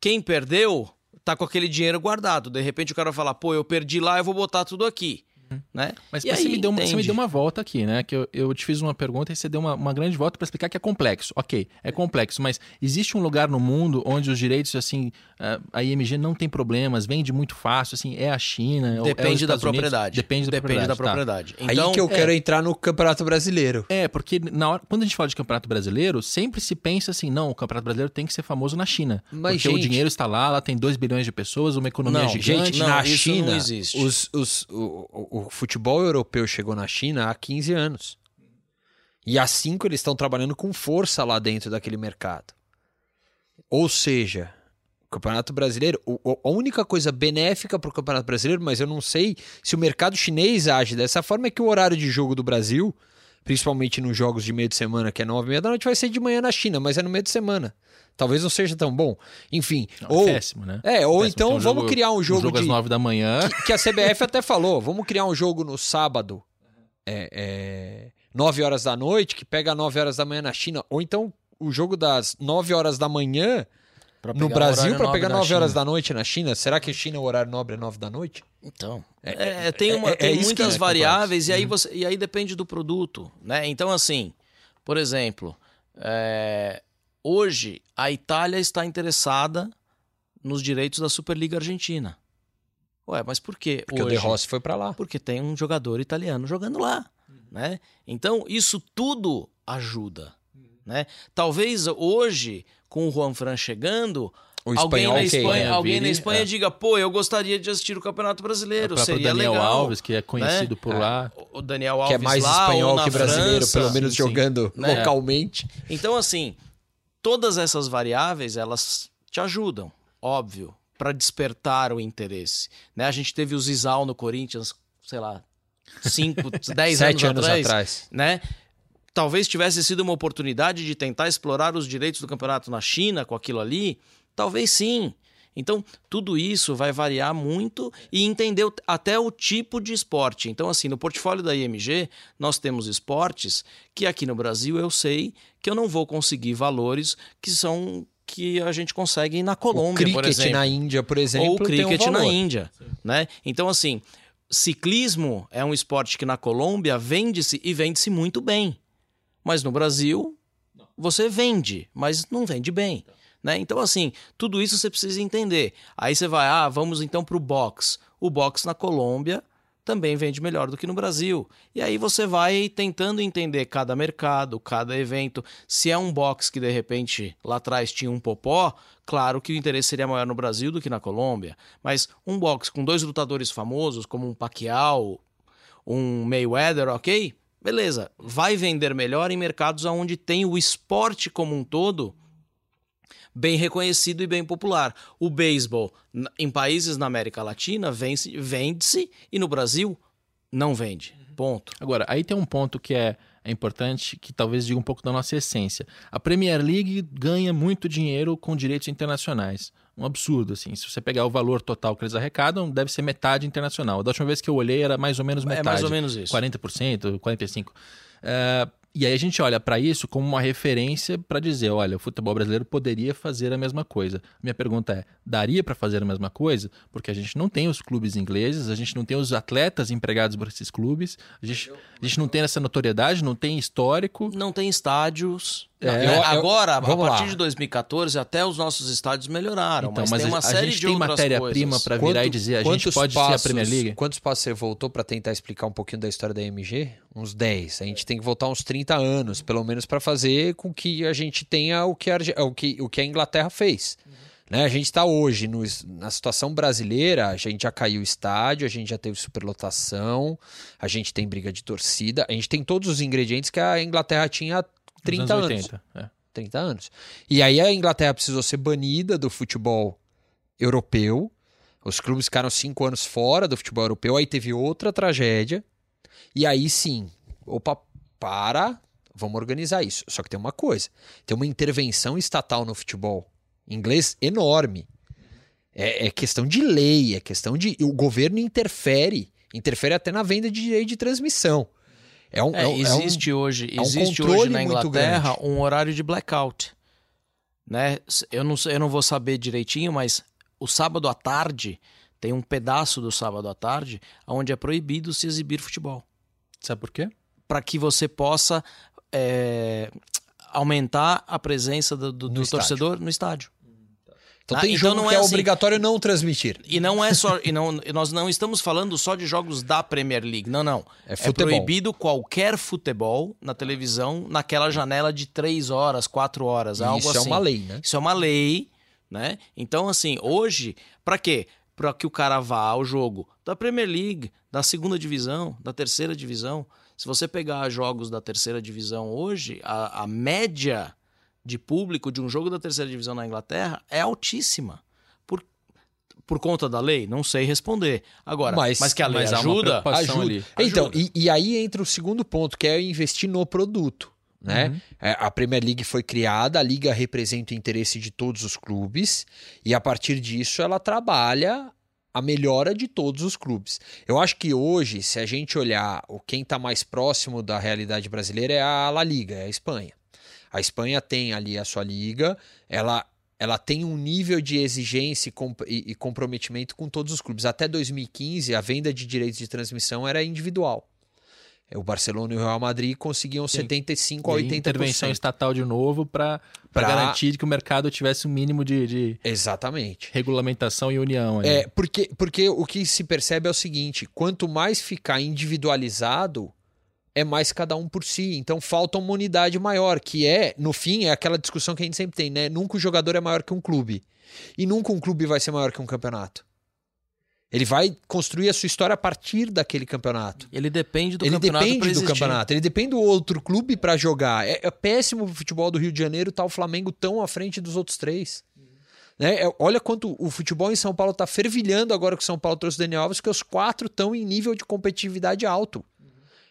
quem perdeu tá com aquele dinheiro guardado. De repente o cara vai falar: "Pô, eu perdi lá, eu vou botar tudo aqui". Né? Mas E você, me deu uma, você me deu uma volta aqui, né? Que eu, eu te fiz uma pergunta e você deu uma, uma grande volta para explicar que é complexo. Ok, é complexo, mas existe um lugar no mundo onde os direitos, assim, a- a IMG não tem problemas, vende muito fácil, assim, é a China, é o- é Depende da Estados Unidos? propriedade. Depende da Depende da propriedade. tá. propriedade. Aí que eu é. quero entrar no Campeonato Brasileiro. É, porque na hora, quando a gente fala de Campeonato Brasileiro, sempre se pensa assim, não, o Campeonato Brasileiro tem que ser famoso na China. Mas, porque o gente- dinheiro está lá, lá tem 2 bilhões de pessoas, uma economia Não, gigante. Gente, não, na isso não China, existe. os, os- o, o- o futebol europeu chegou na China há 15 anos. E há cinco eles estão trabalhando com força lá dentro daquele mercado. Ou seja, o Campeonato Brasileiro, a única coisa benéfica para o Campeonato Brasileiro, mas eu não sei se o mercado chinês age dessa forma, é que o horário de jogo do Brasil, principalmente nos jogos de meio de semana, que é nove e meia da noite, vai ser de manhã na China, mas é no meio de semana. Talvez não seja tão bom. Enfim, Não, ou, é péssimo, né? é, ou Péssimo. então um vamos jogo- criar um jogo, um jogo de às 9 da manhã. que a CBF até falou, vamos criar um jogo no sábado, é, é, 9 horas da noite, que pega 9 horas da manhã na China, ou então o jogo das 9 horas da manhã Pra no Brasil para pegar da 9 horas da noite na China. Será que China o horário nobre é 9 da noite? Então, É- é, tem, uma, é- é tem que muitas é variáveis e aí, complexo. você, e aí depende do produto, né? Então, assim, por exemplo, é, hoje a Itália está interessada nos direitos da Superliga Argentina. Ué, mas por quê? Porque o hoje? De Rossi foi para lá. Porque tem um jogador italiano jogando lá, né? Então, isso tudo ajuda, né? Talvez hoje, com o Juan Fran chegando, O alguém espanhol na Espanha, né? alguém na Vire, Espanha é. diga, pô, eu gostaria de assistir o Campeonato O Brasileiro, próprio seria Daniel legal. Alves, que é conhecido por É. lá. O Daniel Alves que é mais lá, espanhol na que brasileiro, França. pelo menos Sim, sim. jogando Né? localmente. Então, assim, todas essas variáveis, elas te ajudam, óbvio, para despertar o interesse. Né? A gente teve o Zizal no Corinthians, sei lá, 5, 10 Sete anos, anos atrás, atrás. né? Talvez tivesse sido uma oportunidade de tentar explorar os direitos do campeonato na China com aquilo ali. Talvez sim. Então, tudo isso vai variar muito e entender até o tipo de esporte. Então, assim, no portfólio da IMG, nós temos esportes que aqui no Brasil eu sei que eu não vou conseguir valores que são que a gente consegue na Colômbia, por cricket exemplo na Índia, por exemplo, ou o tem um cricket na. Índia, né? Então assim, ciclismo é um esporte que na Colômbia vende-se e vende-se muito bem, mas no Brasil você vende, mas não vende bem, né? Então assim, tudo isso você precisa entender. Aí você vai, ah, vamos então para o box. O box na Colômbia também vende melhor do que no Brasil. E aí você vai tentando entender cada mercado, cada evento. Se é um box que de repente lá atrás tinha um popó, claro que o interesse seria maior no Brasil do que na Colômbia. Mas um box com dois lutadores famosos, como um Pacquiao, um Mayweather, ok? Beleza, vai vender melhor em mercados onde tem o esporte como um todo bem reconhecido e bem popular. O beisebol, em países na América Latina, vence- vende-se e no Brasil não vende. Ponto. Agora, aí tem um ponto que é, é importante, que talvez diga um pouco da nossa essência. A Premier League ganha muito dinheiro com direitos internacionais. Um absurdo, assim. Se você pegar o valor total que eles arrecadam, deve ser metade internacional. Da última vez que eu olhei era mais ou menos metade. É mais ou menos isso. 40%, 45%. É, e aí a gente olha para isso como uma referência para dizer, olha, o futebol brasileiro poderia fazer a mesma coisa. Minha pergunta é, daria para fazer a mesma coisa? Porque a gente não tem os clubes ingleses, a gente não tem os atletas empregados por esses clubes, a gente, a gente não tem essa notoriedade, não tem histórico. Não tem estádios. É, Não, eu- eu- agora, a partir lá. de 2014, até os nossos estádios melhoraram. Então, mas, mas tem uma a, série gente de tem matéria-prima para virar e dizer, a gente pode ser a passos- Premier League? Quantos passos você voltou para tentar explicar um pouquinho da história da MG? Uns 10. A gente tem que voltar uns 30 anos, pelo menos, para fazer com que a gente tenha o que a, o que, o que a Inglaterra fez. Né? A gente está hoje no- na situação brasileira, a gente já caiu o estádio, a gente já teve superlotação, a gente tem briga de torcida, a gente tem todos os ingredientes que a Inglaterra tinha há 30 Nos anos. 80, é. 30 anos. E aí a Inglaterra precisou ser banida do futebol europeu. Os clubes ficaram cinco anos fora do futebol europeu, aí teve outra tragédia. E aí sim, opa, para, vamos organizar isso. Só que tem uma coisa: tem uma intervenção estatal no futebol inglês enorme. É, é questão de lei, é questão de. O governo interfere, interfere até na venda de direito de transmissão. É um, É, é um- é um- existe hoje, é um existe controle hoje na Inglaterra um horário de blackout. Né? Eu, não, eu não vou saber direitinho, mas o sábado à tarde tem um pedaço do sábado à tarde onde é proibido se exibir futebol. Sabe por quê? Para que você possa é, aumentar a presença do, do- No do estádio. torcedor no estádio. Então Ah, tem então jogo não que é é assim. obrigatório não transmitir. E não é só. e não, e nós não estamos falando só de jogos da Premier League. Não, não. É É proibido qualquer futebol na televisão naquela janela de três horas, quatro horas, algo Isso assim. é uma lei, né? Isso é uma lei, né? Então, assim, hoje, pra quê? Pra que o cara vá ao jogo da Premier League, da segunda divisão, da terceira divisão. Se você pegar jogos da terceira divisão hoje, a, a média de público de um jogo da terceira divisão na Inglaterra é altíssima. Por, por conta da lei? Não sei responder. Agora, Mas- mas, que a lei ajuda, preocupação ali. Então, Ajuda. e, e aí entra o segundo ponto, que é investir no produto. Né? Uhum. É, A Premier League foi criada, a liga representa o interesse de todos os clubes, e a partir disso ela trabalha a melhora de todos os clubes. Eu acho que hoje, se a gente olhar o quem está mais próximo da realidade brasileira é a La Liga, é a Espanha. A Espanha tem ali a sua liga, ela, ela tem um nível de exigência e, comp- comprometimento com todos os clubes. Até 2015, a venda de direitos de transmissão era individual. É, O Barcelona e o Real Madrid conseguiam 75 a E aí, 80%. intervenção estatal de novo para Pra- garantir que o mercado tivesse um mínimo de, de Exatamente. regulamentação e união. É, porque, porque o que se percebe é o seguinte: quanto mais ficar individualizado, é mais cada um por si. Então falta uma unidade maior, que é, no fim, é aquela discussão que a gente sempre tem, né? Nunca o jogador é maior que um clube. E nunca um clube vai ser maior que um campeonato. Ele vai construir a sua história a partir daquele campeonato. ele depende do ele campeonato pra depende do campeonato, ele depende do outro clube pra jogar. É, é péssimo o futebol do Rio de Janeiro tá o Flamengo tão à frente dos outros três. Né? É, olha quanto o futebol em São Paulo tá fervilhando agora que o São Paulo trouxe o Daniel Alves, que os quatro estão em nível de competitividade alto.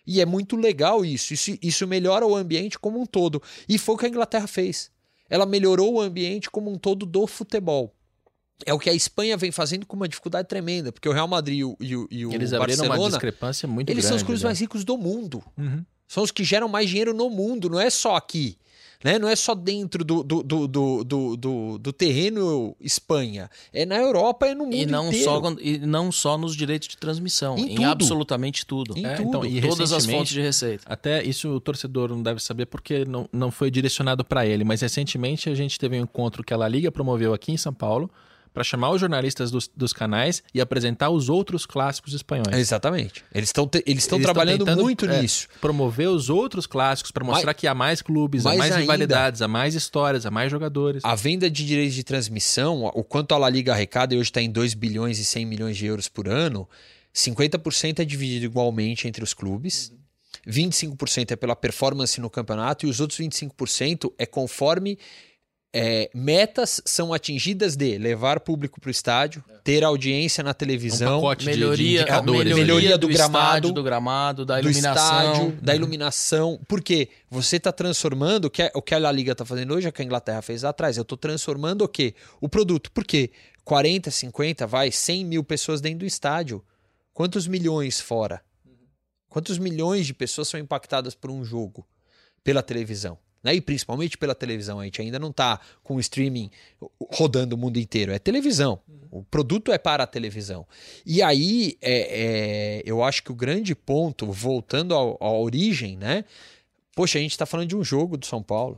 E é muito legal isso. isso. Isso melhora o ambiente como um todo. E foi o que a Inglaterra fez. Ela melhorou o ambiente como um todo do futebol. É o que a Espanha vem fazendo com uma dificuldade tremenda, porque o Real Madrid e o, e o, Eles abriram uma Barcelona discrepância muito eles grande. são os clubes né? mais ricos do mundo. Uhum. São os que geram mais dinheiro no mundo, não é só aqui. Né? Não é só dentro do, do, do, do, do, terreno Espanha. É na Europa, é no mundo E não, inteiro. só, e não só nos direitos de transmissão, Em em, tudo. absolutamente tudo. Em É, tudo. então, e Todas as fontes de receita. Até isso o torcedor não deve saber porque não, não foi direcionado para ele, mas recentemente a gente teve um encontro que a La Liga promoveu aqui em São Paulo para chamar os jornalistas dos, dos canais e apresentar os outros clássicos espanhóis. Exatamente. Eles estão eles estão trabalhando tentando, muito é, nisso. Promover os outros clássicos para mostrar que há mais clubes, há mais ainda- rivalidades, há mais histórias, há mais jogadores. A venda de direitos de transmissão, o quanto a La Liga arrecada, e hoje está em 2 bilhões e 100 milhões de euros por ano, 50% é dividido igualmente entre os clubes, 25% é pela performance no campeonato e os outros 25% é conforme é, metas são atingidas de levar público para o estádio, ter audiência na um televisão, pacote de- de, Melhoria, melhoria, Melhoria do, do gramado, estádio, do gramado, da do iluminação. estádio, da iluminação. Porque você está transformando o que, a- o que a La Liga está fazendo hoje, é o que a Inglaterra fez lá atrás. Eu estou transformando o quê? O produto. Por quê? 40, 50, vai, 100 mil pessoas dentro do estádio. Quantos milhões fora? Quantos milhões de pessoas são impactadas por um jogo pela televisão? Né? E principalmente pela televisão. A gente ainda não está com o streaming rodando o mundo inteiro. É televisão. O produto é para a televisão. E aí, é, é, eu acho que o grande ponto, voltando à origem, né? Poxa, a gente está falando de um jogo do São Paulo.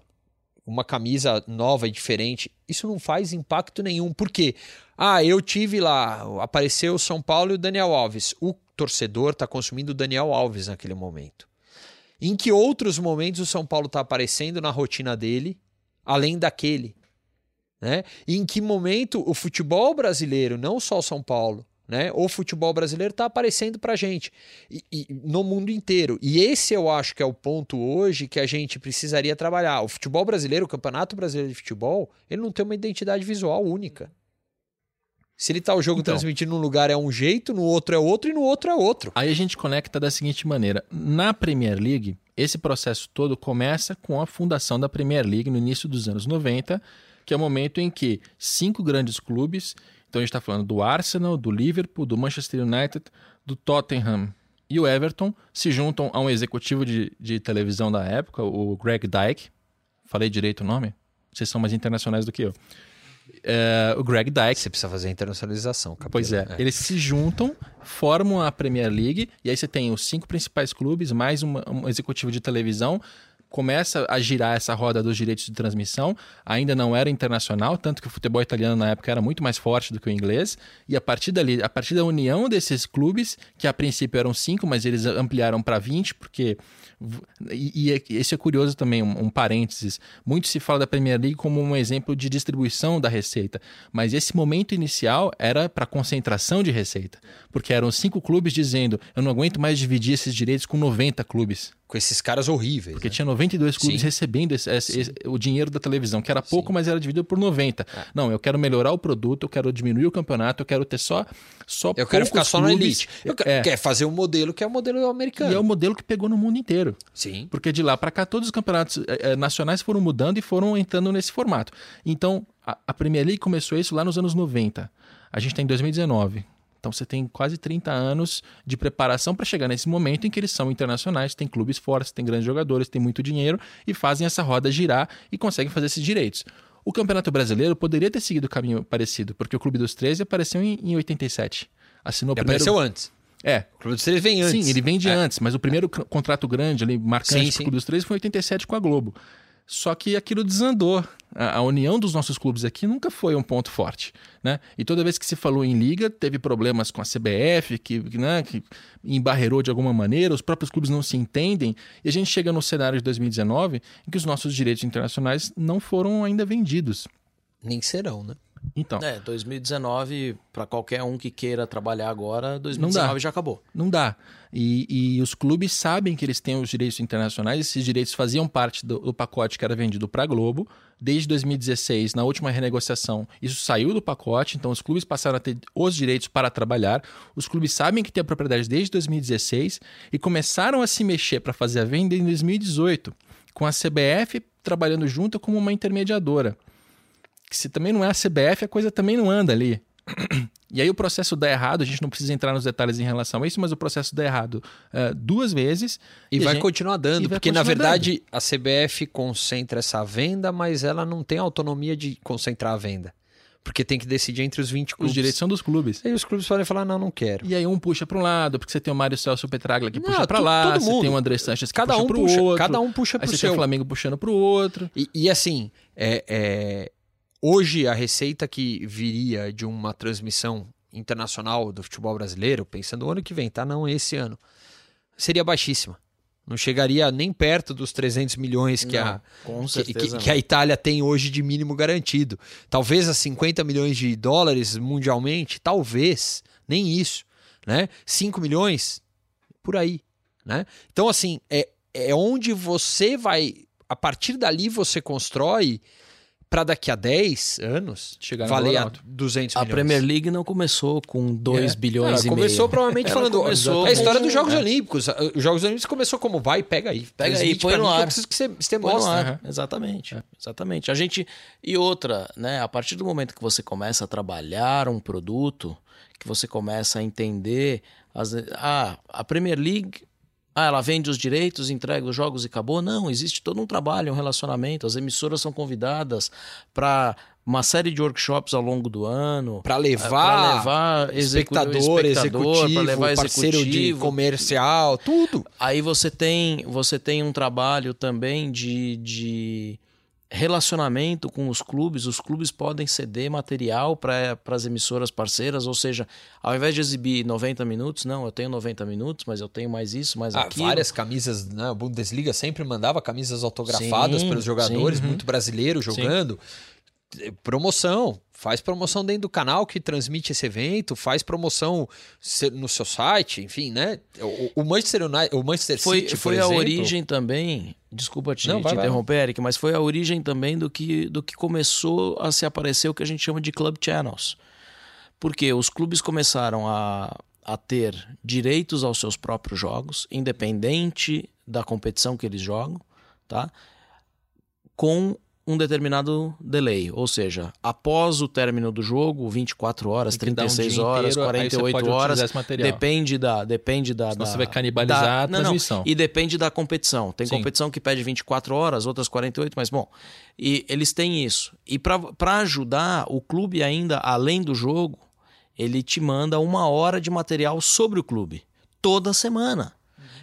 Uma camisa nova e diferente. Isso não faz impacto nenhum. Por quê? Ah, eu tive lá, apareceu o São Paulo e o Daniel Alves. O torcedor está consumindo o Daniel Alves naquele momento. Em que outros momentos o São Paulo está aparecendo na rotina dele, além daquele? Né? E em que momento o futebol brasileiro, não só o São Paulo, né? O futebol brasileiro está aparecendo para gente e, e no mundo inteiro. E esse eu acho que é o ponto hoje que a gente precisaria trabalhar. O futebol brasileiro, o Campeonato Brasileiro de Futebol, ele não tem uma identidade visual única. Se ele tá o jogo Então. transmitindo num lugar é um jeito, no outro é outro e no outro é outro. Aí a gente conecta da seguinte maneira: na Premier League, esse processo todo começa com a fundação da Premier League no início dos anos 90, que é o momento em que cinco grandes clubes, então a gente está falando do Arsenal, do Liverpool, do Manchester United, do Tottenham e o Everton, se juntam a um executivo de, de televisão da época, o Greg Dyke. Falei direito o nome? Vocês são mais internacionais do que eu. É, o Greg Dyke. Você precisa fazer a internacionalização, Capelo. Pois é, eles se juntam, formam a Premier League, e aí você tem os cinco principais clubes, mais uma- um executivo de televisão, começa a girar essa roda dos direitos de transmissão, ainda não era internacional, tanto que o futebol italiano na época era muito mais forte do que o inglês, e a partir dali, a partir da união desses clubes, que a princípio eram cinco, mas eles ampliaram para 20, porque e, e é- esse é curioso também, um, um parênteses. Muito se fala da Premier League como um exemplo de distribuição da receita, mas esse momento inicial era para concentração de receita, porque eram cinco clubes dizendo: eu não aguento mais dividir esses direitos com 90 clubes, Com esses caras horríveis. porque né? tinha 92 clubes Sim. recebendo esse- esse- esse- o dinheiro da televisão, que era pouco, mas era dividido por 90. Não, eu quero melhorar o produto, eu quero diminuir o campeonato, eu quero ter só só Eu quero ficar só na clubes. elite. Eu quero, É, quer fazer um modelo que é o modelo americano. e é o modelo que pegou no mundo inteiro. Sim. Porque de lá para cá, todos os campeonatos eh, eh, nacionais foram mudando e foram entrando nesse formato. Então, a, a Premier League começou isso lá nos anos 90. A gente está em 2019. Então, você tem quase 30 anos de preparação para chegar nesse momento em que eles são internacionais, tem clubes fortes, tem grandes jogadores, tem muito dinheiro e fazem essa roda girar e conseguem fazer esses direitos. O Campeonato Brasileiro poderia ter seguido o caminho parecido, porque o Clube dos 13 apareceu em, em 87. Assinou Ele primeiro... apareceu antes. É, O Clube dos Três vem antes. Sim, ele vem de É. antes, mas o primeiro c- contrato grande ali, marcante Sim, pro sim. Clube dos Três foi em 87 com a Globo. Só que aquilo desandou. A, a união dos nossos clubes aqui nunca foi um ponto forte, né? E toda vez que se falou em liga, teve problemas com a CBF, que, né, que embarreirou de alguma maneira, os próprios clubes não se entendem, e a gente chega no cenário de 2019 em que os nossos direitos internacionais não foram ainda vendidos. Nem serão, né? Então, É, 2019, para qualquer um que queira trabalhar agora, Não 2019 dá. já acabou. Não dá. E, e os clubes sabem que eles têm os direitos internacionais, esses direitos faziam parte do, do pacote que era vendido para a Globo. Desde 2016, na última renegociação, isso saiu do pacote, então os clubes passaram a ter os direitos para trabalhar. Os clubes sabem que tem a propriedade desde 2016 e começaram a se mexer para fazer a venda em 2018, com a CBF trabalhando junto como uma intermediadora. Que se também não é a CBF, a coisa também não anda ali. E aí o processo dá errado, a gente não precisa entrar nos detalhes em relação a isso, mas o processo dá errado eh, duas vezes. E, a vai gente- continuar dando, e vai porque na continuar verdade a CBF concentra essa venda, mas ela não tem autonomia de concentrar a venda. Porque tem que decidir entre os 20 clubes. Os direitos são dos clubes. Aí os clubes podem falar, não, não quero. E aí um puxa para um lado, porque você tem o Mário Celso Petraglia que Não, puxa para lá, você tem o André Sanches que Cada puxa um para o puxa, outro. cada um puxa aí pro você seu. tem o Flamengo puxando para o outro. E, e assim, é, é, hoje a receita que viria de uma transmissão internacional do futebol brasileiro, pensando no ano que vem, tá? Não esse ano, seria baixíssima. Não chegaria nem perto dos 300 milhões que, a, Não, com que, que- que a Itália tem hoje de mínimo garantido. Talvez a 50 milhões de dólares mundialmente, talvez, nem isso. Né? 5 milhões, por aí. Né? Então, assim, é, é onde você vai. A partir dali você constrói para daqui a 10 anos Chegar no valer a alto. 200 A milhões. Premier League não começou com 2 É. bilhões Ela e começou meio. provavelmente Ela falando começou a história dos Jogos é. Olímpicos. Os Jogos Olímpicos começou como vai, pega aí. Pega aí, põe no ar. Eu preciso que você, você Põe no mostre. ar. Aham. Exatamente. Exatamente. A gente e outra, né? A partir do momento que você começa a trabalhar um produto, que você começa a entender as, ah, a Premier League ah, ela vende os direitos, entrega os jogos e acabou. Não, existe todo um trabalho, um relacionamento. As emissoras são convidadas para uma série de workshops ao longo do ano. Para Pra levar, levar execu- espectador, espectador, executivo, pra levar parceiro de comercial, tudo. Aí você tem, você tem um trabalho também de, de relacionamento com os clubes. Os clubes podem ceder material para as emissoras parceiras, ou seja, ao invés de exibir 90 minutos, não, eu tenho 90 minutos, mas eu tenho mais isso, mais Ah, aquilo. várias camisas, né? A Bundesliga sempre mandava camisas autografadas Sim, pelos jogadores, sim. muito brasileiro jogando. Eh, Promoção, faz promoção dentro do canal que transmite esse evento, faz promoção no seu site, enfim, né? O, o Manchester United, o Manchester Foi, City, foi a exemplo, origem também, desculpa te, Não, te interromper, Eric, mas foi a origem também do que, do que começou a se aparecer o que a gente chama de club channels. Porque os clubes começaram a, a ter direitos aos seus próprios jogos, independente da competição que eles jogam, tá? Com um determinado delay, ou seja, após o término do jogo, 24 horas, Tem que dar um 36 dia horas, inteiro, aí você 48 pode horas, depende da depende da, Senão da você vai canibalizar da- a não, não, transmissão. E depende da competição. Tem Sim. competição que pede 24 horas, outras 48, mas bom, e eles têm isso. E para ajudar, o clube ainda além do jogo, ele te manda uma hora de material sobre o clube toda semana.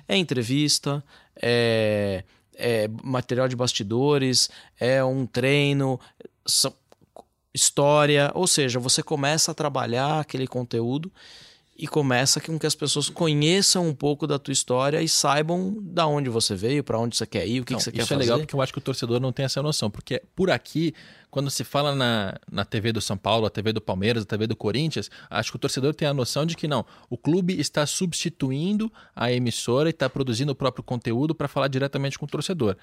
É entrevista, é, é material de bastidores, é um treino, história, ou seja, você começa a trabalhar aquele conteúdo e começa com que as pessoas conheçam um pouco da tua história e saibam da onde você veio, para onde você quer ir, o que, Não, que você isso quer é fazer. legal porque eu acho que o torcedor não tem essa noção. Porque por aqui, quando se fala na, na TV do São Paulo, a TV do Palmeiras, a TV do Corinthians, acho que o torcedor tem a noção de que não, o clube está substituindo a emissora e está produzindo o próprio conteúdo para falar diretamente com o torcedor.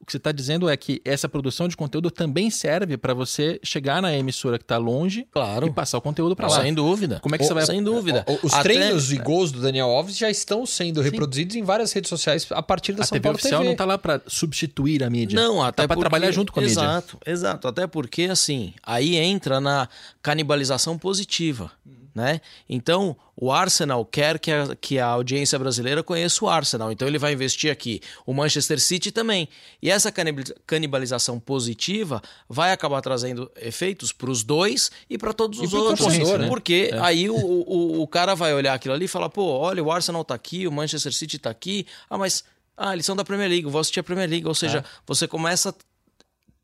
O que você está dizendo é que essa produção de conteúdo também serve para você chegar na emissora que está longe Claro. e passar o conteúdo para lá. Sem dúvida. Como é que você vai- Sem dúvida. Os Até- treinos e gols do Daniel Alves já estão sendo reproduzidos em várias redes sociais a partir da A São TV Paulo oficial TV. não está lá para substituir a mídia. Não, até tá para porque- trabalhar junto com a mídia. Exato, exato. Até porque, assim, aí entra na canibalização positiva, né? Então, o Arsenal quer que a, que a audiência brasileira conheça o Arsenal. Então, ele vai investir aqui. O Manchester City também. E essa canibali- canibalização positiva vai acabar trazendo efeitos para os dois e para todos os outros. né? Porque aí o, o, o cara vai olhar aquilo ali e falar, pô, olha, o Arsenal tá aqui, o Manchester City tá aqui. Ah, mas... Ah, eles são da Premier League, vou assistir a Premier League. Ou seja, você começa a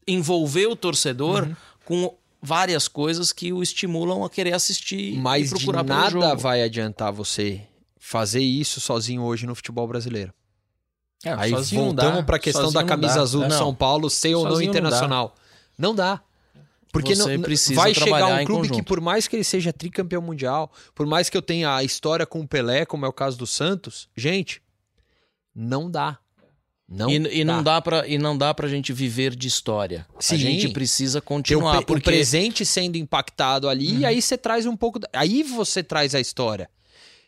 envolver o torcedor Uhum. com várias coisas que o estimulam a querer assistir Mas e de procurar pelo nada jogo. vai adiantar você fazer isso sozinho hoje no futebol brasileiro. É, Aí voltamos para a questão sozinho da camisa azul do Não. São Paulo ser ou não Sozinho não dá. internacional. Não dá. Porque Você não, vai chegar um clube que, por mais que ele seja tricampeão mundial, por mais que eu tenha a história com o Pelé, como é o caso do Santos, gente, não dá. Não e, e não dá para e não dá pra gente viver de história. Sim. A gente precisa o, continuar o porque presente sendo impactado ali, e aí você traz um pouco. Aí você traz a história.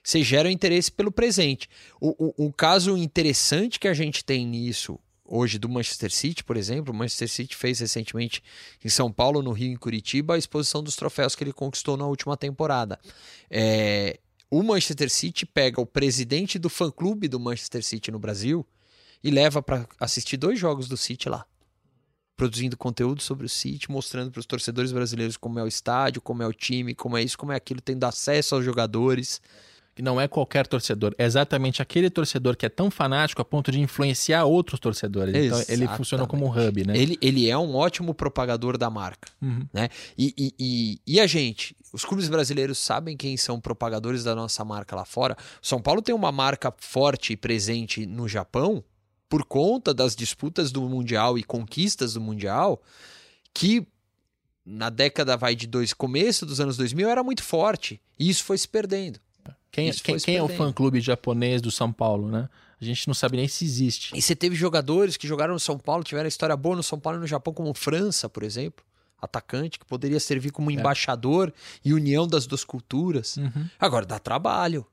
Você gera o interesse pelo presente. O, o, o caso interessante que a gente tem nisso hoje do Manchester City, por exemplo, o Manchester City fez recentemente em São Paulo, no Rio em Curitiba, a exposição dos troféus que ele conquistou na última temporada. É, o Manchester City pega o presidente do fã-clube do Manchester City no Brasil e leva para assistir dois jogos do City lá produzindo conteúdo sobre o City, mostrando para os torcedores brasileiros como é o estádio, como é o time, como é isso, como é aquilo, tendo acesso aos jogadores. que não é qualquer torcedor, é exatamente aquele torcedor que é tão fanático a ponto de influenciar outros torcedores. Então ele Exatamente. funciona como um hub, né? Ele, ele é um ótimo propagador da marca. Uhum. Né? E, e, e, e a gente, os clubes brasileiros sabem quem são propagadores da nossa marca lá fora. São Paulo tem uma marca forte e presente no Japão por conta das disputas do Mundial e conquistas do Mundial, que na década vai de dois, começo dos anos 2000 era muito forte. E isso foi se perdendo. Quem, Isso quem, se quem é o fã-clube japonês do São Paulo, né? A gente não sabe nem se existe. E você teve jogadores que jogaram no São Paulo, tiveram história boa no São Paulo e no Japão, como França, por exemplo. Atacante, que poderia servir como embaixador e união das duas culturas. Uhum. Agora, dá trabalho.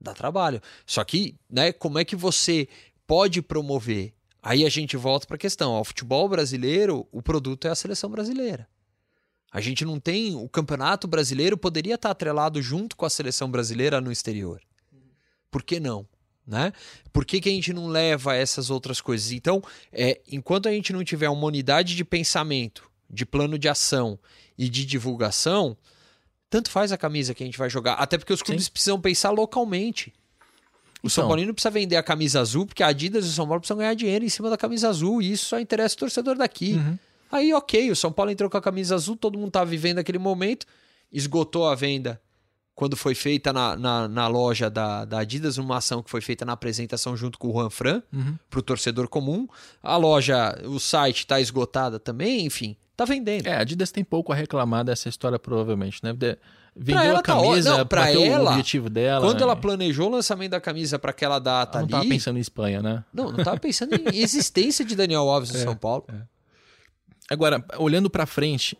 Dá trabalho. Só que, né, como é que você pode promover? Aí a gente volta para a questão. O futebol brasileiro, o produto é a seleção brasileira. A gente não tem. O campeonato brasileiro poderia estar atrelado junto com a seleção brasileira no exterior. Por que não? Né? Por que, que a gente não leva essas outras coisas? Então, é, enquanto a gente não tiver uma unidade de pensamento, de plano de ação e de divulgação, tanto faz a camisa que a gente vai jogar. Até porque os clubes precisam pensar localmente. O São Então. Paulino precisa vender a camisa azul, porque a Adidas e o São Paulo precisam ganhar dinheiro em cima da camisa azul, e isso só interessa o torcedor daqui. Uhum. Aí, ok, o São Paulo entrou com a camisa azul, todo mundo estava vivendo aquele momento, esgotou a venda quando foi feita na, na, na loja da, da Adidas, uma ação que foi feita na apresentação junto com o Juan Fran, Uhum. para o torcedor comum. A loja, o site está esgotada também, enfim, tá vendendo. É, a Adidas tem pouco a reclamar dessa história, provavelmente, né? De- Vendeu a tá camisa não, pra ter ela, o objetivo dela. Quando né? ela planejou o lançamento da camisa para aquela data Ela não ali. tava pensando em Espanha, né? Não, não tava pensando em existência de Daniel Alves no É, São Paulo. Agora, olhando pra frente,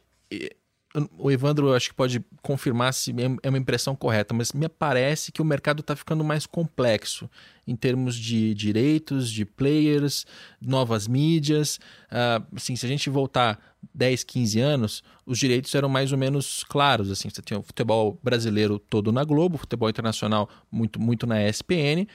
o Evandro acho que pode confirmar se é, é uma impressão correta, mas me parece que o mercado está ficando mais complexo em termos de direitos, de players, novas mídias. Uh, assim, se a gente voltar 10, 15 anos, os direitos eram mais ou menos claros. Assim, você tinha o futebol brasileiro todo na Globo, futebol internacional muito, muito na ESPN.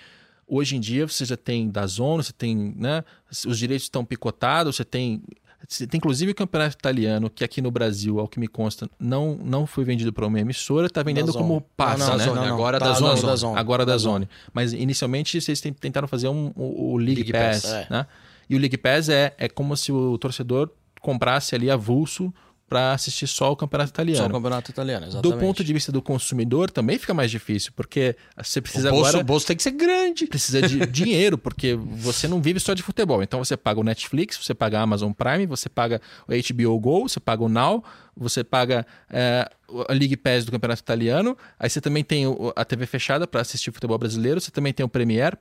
Hoje em dia você já tem da zona, você tem, né, os direitos estão picotados, você tem tem inclusive o campeonato italiano, que aqui no Brasil, ao que me consta, não, não foi vendido para uma emissora, está vendendo como passa, né? Zone, agora tá, da, Zone. Agora da. Zone. Mas inicialmente vocês tentaram fazer um, o, o League, League Pass, Pass é. né? E o League Pass é, é como se o torcedor comprasse ali avulso para assistir só o campeonato italiano. Só o campeonato italiano, exatamente. Do ponto de vista do consumidor, também fica mais difícil, porque você precisa o bolso, agora... O bolso tem que ser grande. Precisa de dinheiro, porque você não vive só de futebol. Então você paga o Netflix, você paga a Amazon Prime, você paga o HBO Go, você paga o Now, você paga é, a League Pass do campeonato italiano, aí você também tem a TV fechada para assistir futebol brasileiro, você também tem o Premier.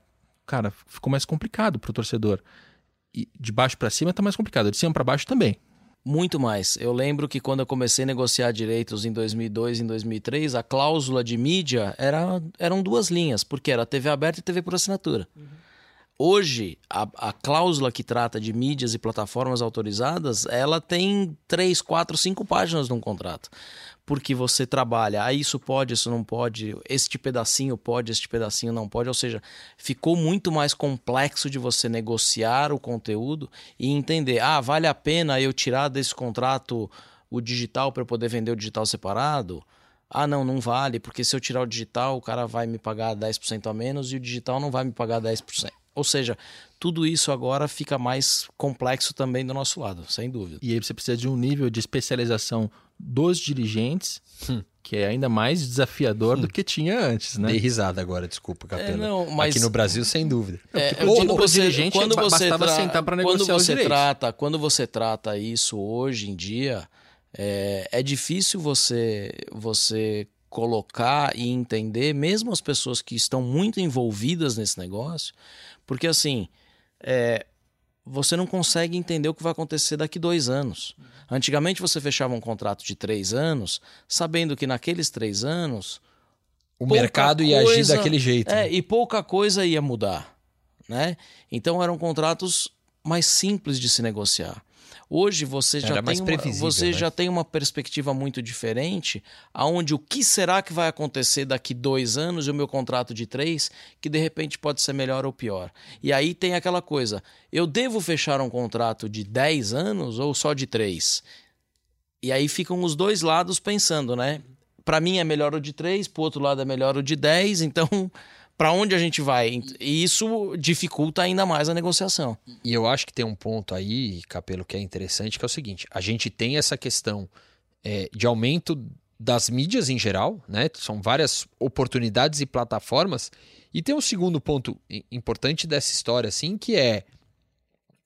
Cara, ficou mais complicado para o torcedor. E de baixo para cima está mais complicado, de cima para baixo também. Muito mais. Eu lembro que quando eu comecei a negociar direitos em 2002 e em 2003, a cláusula de mídia era, eram duas linhas, porque era TV aberta e TV por assinatura. Uhum. Hoje, a, a, cláusula que trata de mídias e plataformas autorizadas, ela tem três, quatro, cinco páginas num contrato porque você trabalha, ah, isso pode, isso não pode, este pedacinho pode, este pedacinho não pode, ou seja, ficou muito mais complexo de você negociar o conteúdo e entender, ah, vale a pena eu tirar desse contrato o digital para poder vender o digital separado? Ah, não, não vale, porque se eu tirar o digital, o cara vai me pagar 10% a menos e o digital não vai me pagar 10%. Ou seja, tudo isso agora fica mais complexo também do nosso lado, sem dúvida. E aí você precisa de um nível de especialização dos dirigentes, hum. que é ainda mais desafiador hum. do que tinha antes, né? Dei risada agora, desculpa, Capela. É, não, mas... Aqui no Brasil, sem dúvida. É, quando você, dirigente, quando você bastava tra... sentar para negociar quando você trata, Quando você trata isso hoje em dia, é, é difícil você, você colocar e entender, mesmo as pessoas que estão muito envolvidas nesse negócio, porque assim, é, você não consegue entender o que vai acontecer daqui dois anos. Antigamente você fechava um contrato de três anos, sabendo que naqueles três anos. O mercado ia agir daquele jeito. É, né? e pouca coisa ia mudar. Né? Então eram contratos mais simples de se negociar. Hoje você já, tem uma, você né? já tem uma perspectiva muito diferente, aonde o que será que vai acontecer daqui dois anos e o meu contrato de três, que de repente pode ser melhor ou pior. E aí tem aquela coisa: eu devo fechar um contrato de dez anos ou só de três? E aí ficam os dois lados pensando, né? Para mim é melhor o de três, para o outro lado é melhor o de dez, então para onde a gente vai. E isso dificulta ainda mais a negociação. E eu acho que tem um ponto aí, Capelo, que é interessante, que é o seguinte: a gente tem essa questão é, de aumento das mídias em geral, né? São várias oportunidades e plataformas. E tem um segundo ponto importante dessa história, assim, que é,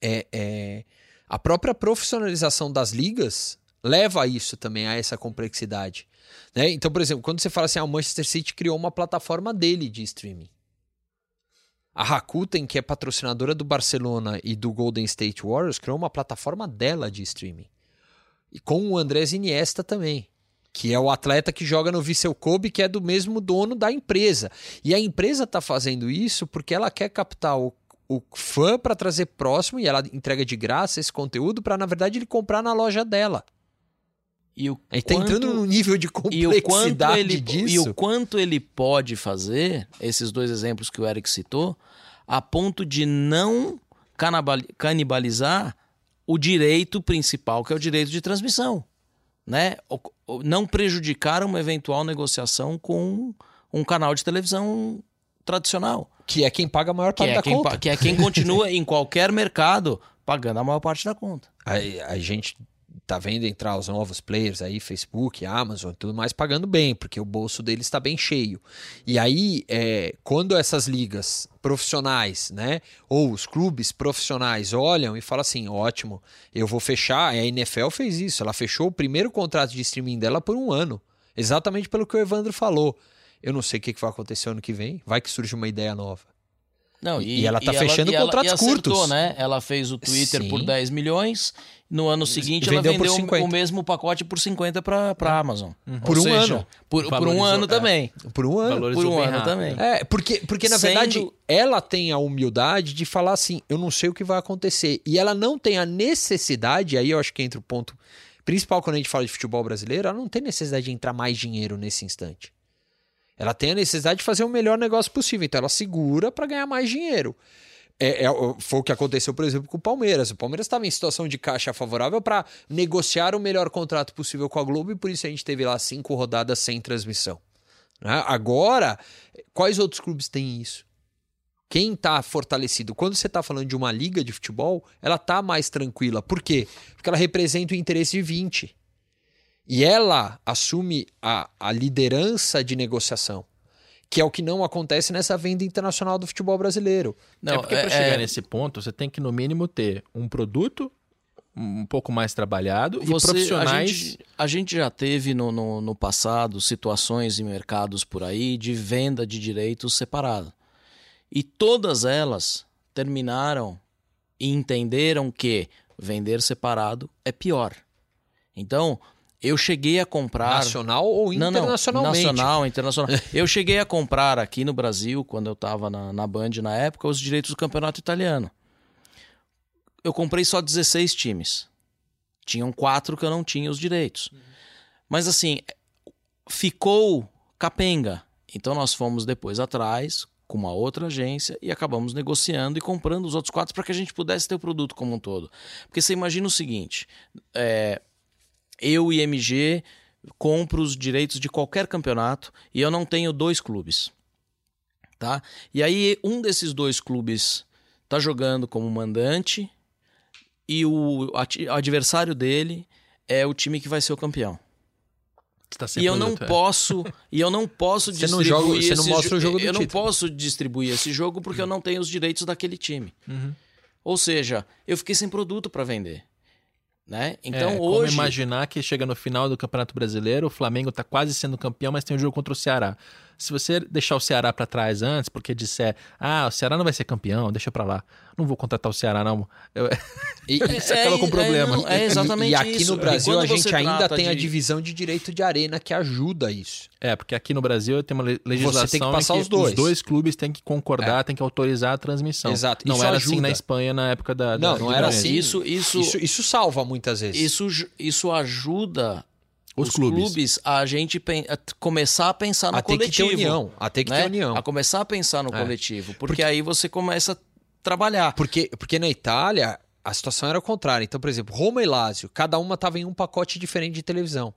é, é a própria profissionalização das ligas leva a isso também, a essa complexidade. Né? Então, por exemplo, quando você fala assim, ah, o Manchester City criou uma plataforma dele de streaming. A Rakuten, que é patrocinadora do Barcelona e do Golden State Warriors, criou uma plataforma dela de streaming. E com o Andrés Iniesta também, que é o atleta que joga no Vissel Kobe, que é do mesmo dono da empresa. E a empresa está fazendo isso porque ela quer captar o, o fã para trazer próximo e ela entrega de graça esse conteúdo para, na verdade, ele comprar na loja dela. E o a gente está entrando num nível de complexidade e ele, disso. E o quanto ele pode fazer, esses dois exemplos que o Eric citou, a ponto de não canibalizar o direito principal, que é o direito de transmissão. Né? Não prejudicar uma eventual negociação com um canal de televisão tradicional. Que é quem paga a maior parte é da conta. Que é quem continua em qualquer mercado pagando a maior parte da conta. A, a gente tá vendo entrar os novos players aí, Facebook, Amazon tudo mais, pagando bem, porque o bolso deles está bem cheio. E aí, é, quando essas ligas profissionais, né, ou os clubes profissionais olham e falam assim, ótimo, eu vou fechar, a NFL fez isso, ela fechou o primeiro contrato de streaming dela por um ano, exatamente pelo que o Evandro falou. Eu não sei o que vai acontecer ano que vem, vai que surge uma ideia nova. Não, e, e ela tá fechando ela, contratos ela, curtos. né? Ela fez o Twitter Sim. por 10 milhões. No ano seguinte, Vendeu ela por vendeu 50. o mesmo pacote por 50 para a Amazon. Ou Por um seja, ano. Por, por um ano é. também. Por um ano. Por um ano rápido. também. É, porque, porque na Sendo- verdade ela tem a humildade de falar assim: eu não sei o que vai acontecer. E ela não tem a necessidade, aí eu acho que entra o ponto principal quando a gente fala de futebol brasileiro, ela não tem necessidade de entrar mais dinheiro nesse instante. Ela tem a necessidade de fazer o melhor negócio possível. Então ela segura para ganhar mais dinheiro. É, é, foi o que aconteceu, por exemplo, com o Palmeiras. O Palmeiras estava em situação de caixa favorável para negociar o melhor contrato possível com a Globo e por isso a gente teve lá cinco rodadas sem transmissão. né? Agora, quais outros clubes têm isso? Quem está fortalecido? Quando você está falando de uma liga de futebol, ela tá mais tranquila. Por quê? Porque ela representa o interesse de 20. E ela assume a, a liderança de negociação, que é o que não acontece nessa venda internacional do futebol brasileiro. é porque para chegar nesse ponto, você tem que, no mínimo, ter um produto um pouco mais trabalhado e Você- profissionais. A gente, a gente já teve no, no, no passado situações em mercados por aí de venda de direitos separado. E todas elas terminaram e entenderam que vender separado é pior. Então, eu cheguei a comprar. Nacional ou Não, não, internacionalmente. Nacional, internacional. eu cheguei a comprar aqui no Brasil, quando eu estava na, na Band na época, os direitos do campeonato italiano. Eu comprei só 16 times. Tinham quatro que eu não tinha os direitos. Mas assim, ficou capenga. Então nós fomos depois atrás com uma outra agência e acabamos negociando e comprando os outros quatro para que a gente pudesse ter o produto como um todo. Porque você imagina o seguinte: é, eu e MG compro os direitos de qualquer campeonato e eu não tenho dois clubes. Tá? E aí um desses dois clubes tá jogando como mandante e o adversário dele é o time que vai ser o campeão. Tá E eu não é. posso, e eu não posso Você não distribuir joga- você não esse mostra o jogo do Eu não título. posso distribuir esse jogo porque eu não tenho os direitos daquele time. Uhum. Ou seja, eu fiquei sem produto para vender. Né? Então é, como hoje imaginar que chega no final do Campeonato Brasileiro, o Flamengo tá quase sendo campeão, mas tem um jogo contra o Ceará. Se você deixar o Ceará para trás antes, porque disser, ah, o Ceará não vai ser campeão, deixa pra lá. Não vou contratar o Ceará, não. Eu- E, e- Você acaba com é, problema. não, é exatamente e aqui isso. no E Brasil a gente ainda tem a de- divisão de direito de arena que ajuda isso. É, porque aqui no Brasil tem uma le- legislação Você tem que em passar que os dois. clubes têm que concordar, têm que autorizar a transmissão. Exato. Não Isso era ajuda. assim na Espanha na época da. Não, da- não de era assim. Isso, isso, Isso, isso salva muitas vezes. isso, isso ajuda Os os, clubes. clubes. a gente a começar a pensar no a ter que ter coletivo. união. A ter que né? ter união. A começar a pensar no É. coletivo. Porque, aí você começa a trabalhar. Porque, porque na Itália a situação era contrária. Então, por exemplo, Roma e Lazio, cada uma estava em um pacote diferente de televisão.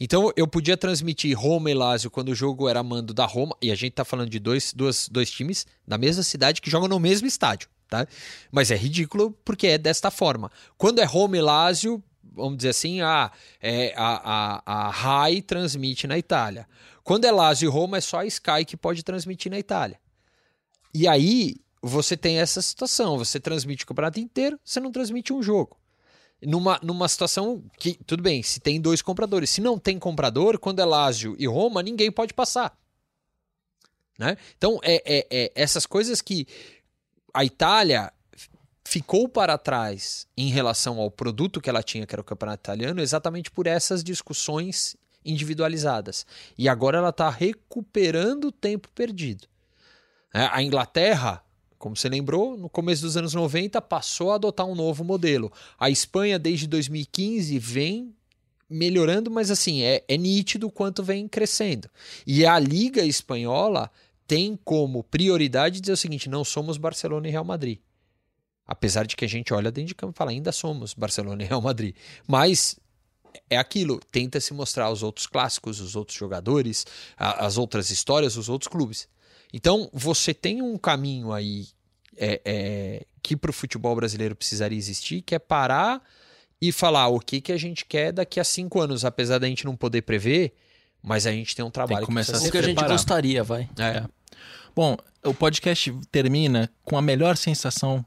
Então eu podia transmitir Roma e Lazio quando o jogo era mando da Roma, e a gente tá falando de dois, dois, dois times da mesma cidade que jogam no mesmo estádio, tá? Mas é ridículo porque é desta forma. Quando é Roma e Lazio, vamos dizer assim, a, é, a, a, a RAI transmite na Itália. Quando é Lazio e Roma, é só a Sky que pode transmitir na Itália. E aí você tem essa situação, você transmite o campeonato inteiro, você não transmite um jogo. Numa, numa situação que, tudo bem, se tem dois compradores. Se não tem comprador, quando é Lazio e Roma, ninguém pode passar. Né? Então, é, é- é essas coisas que a Itália ficou para trás em relação ao produto que ela tinha, que era o campeonato italiano, exatamente por essas discussões individualizadas. E agora ela está recuperando o tempo perdido. É, A Inglaterra, como você lembrou, no começo dos anos 90 passou a adotar um novo modelo. A Espanha, desde 2015, vem melhorando, mas assim, é, é nítido o quanto vem crescendo. E a Liga Espanhola tem como prioridade dizer o seguinte: não somos Barcelona e Real Madrid. Apesar de que a gente olha dentro de campo e fala, ainda somos Barcelona e Real Madrid. Mas é aquilo, tenta se mostrar os outros clássicos, os outros jogadores, a- as outras histórias, os outros clubes. Então, você tem um caminho aí é, é, que para o futebol brasileiro precisaria existir, que é parar e falar o que, que a gente quer daqui a cinco anos, apesar da gente não poder prever, mas a gente tem um trabalho que começar precisa O que a ser gente gostaria, vai. É. Bom, o podcast termina com a melhor sensação,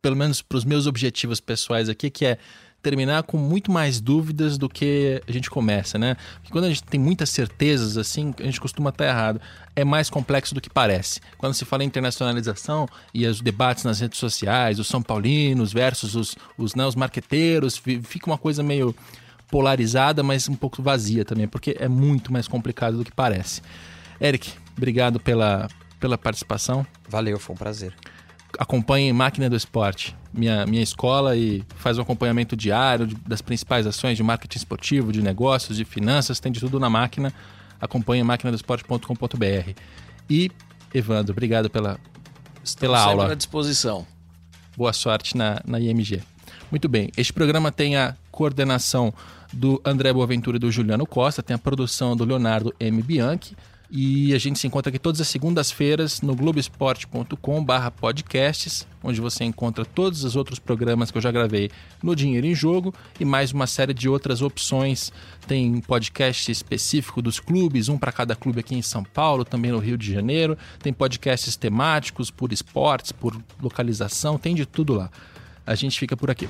pelo menos para os meus objetivos pessoais aqui, que é terminar com muito mais dúvidas do que a gente começa, né? Porque quando a gente tem muitas certezas, assim, a gente costuma estar errado. É mais complexo do que parece. Quando se fala em internacionalização e os debates nas redes sociais, os São Paulinos versus os, os, né, os marqueteiros, fica uma coisa meio polarizada, mas um pouco vazia também, porque é muito mais complicado do que parece. Eric, obrigado pela, pela participação. Valeu, foi um prazer. Acompanhe Máquina do Esporte, minha, minha escola, e faz um acompanhamento diário das principais ações de marketing esportivo, de negócios, de finanças, tem de tudo na máquina. Acompanhe máquinadoesporte.com.br. E, Evandro, obrigado pela, Estamos pela aula. à disposição. Boa sorte na, na IMG. Muito bem, este programa tem a coordenação do André Boaventura e do Juliano Costa, tem a produção do Leonardo M. Bianchi. E a gente se encontra aqui todas as segundas-feiras no globesport.com/podcasts, onde você encontra todos os outros programas que eu já gravei no Dinheiro em Jogo e mais uma série de outras opções. Tem podcast específico dos clubes, um para cada clube aqui em São Paulo, também no Rio de Janeiro. Tem podcasts temáticos por esportes, por localização, tem de tudo lá. A gente fica por aqui.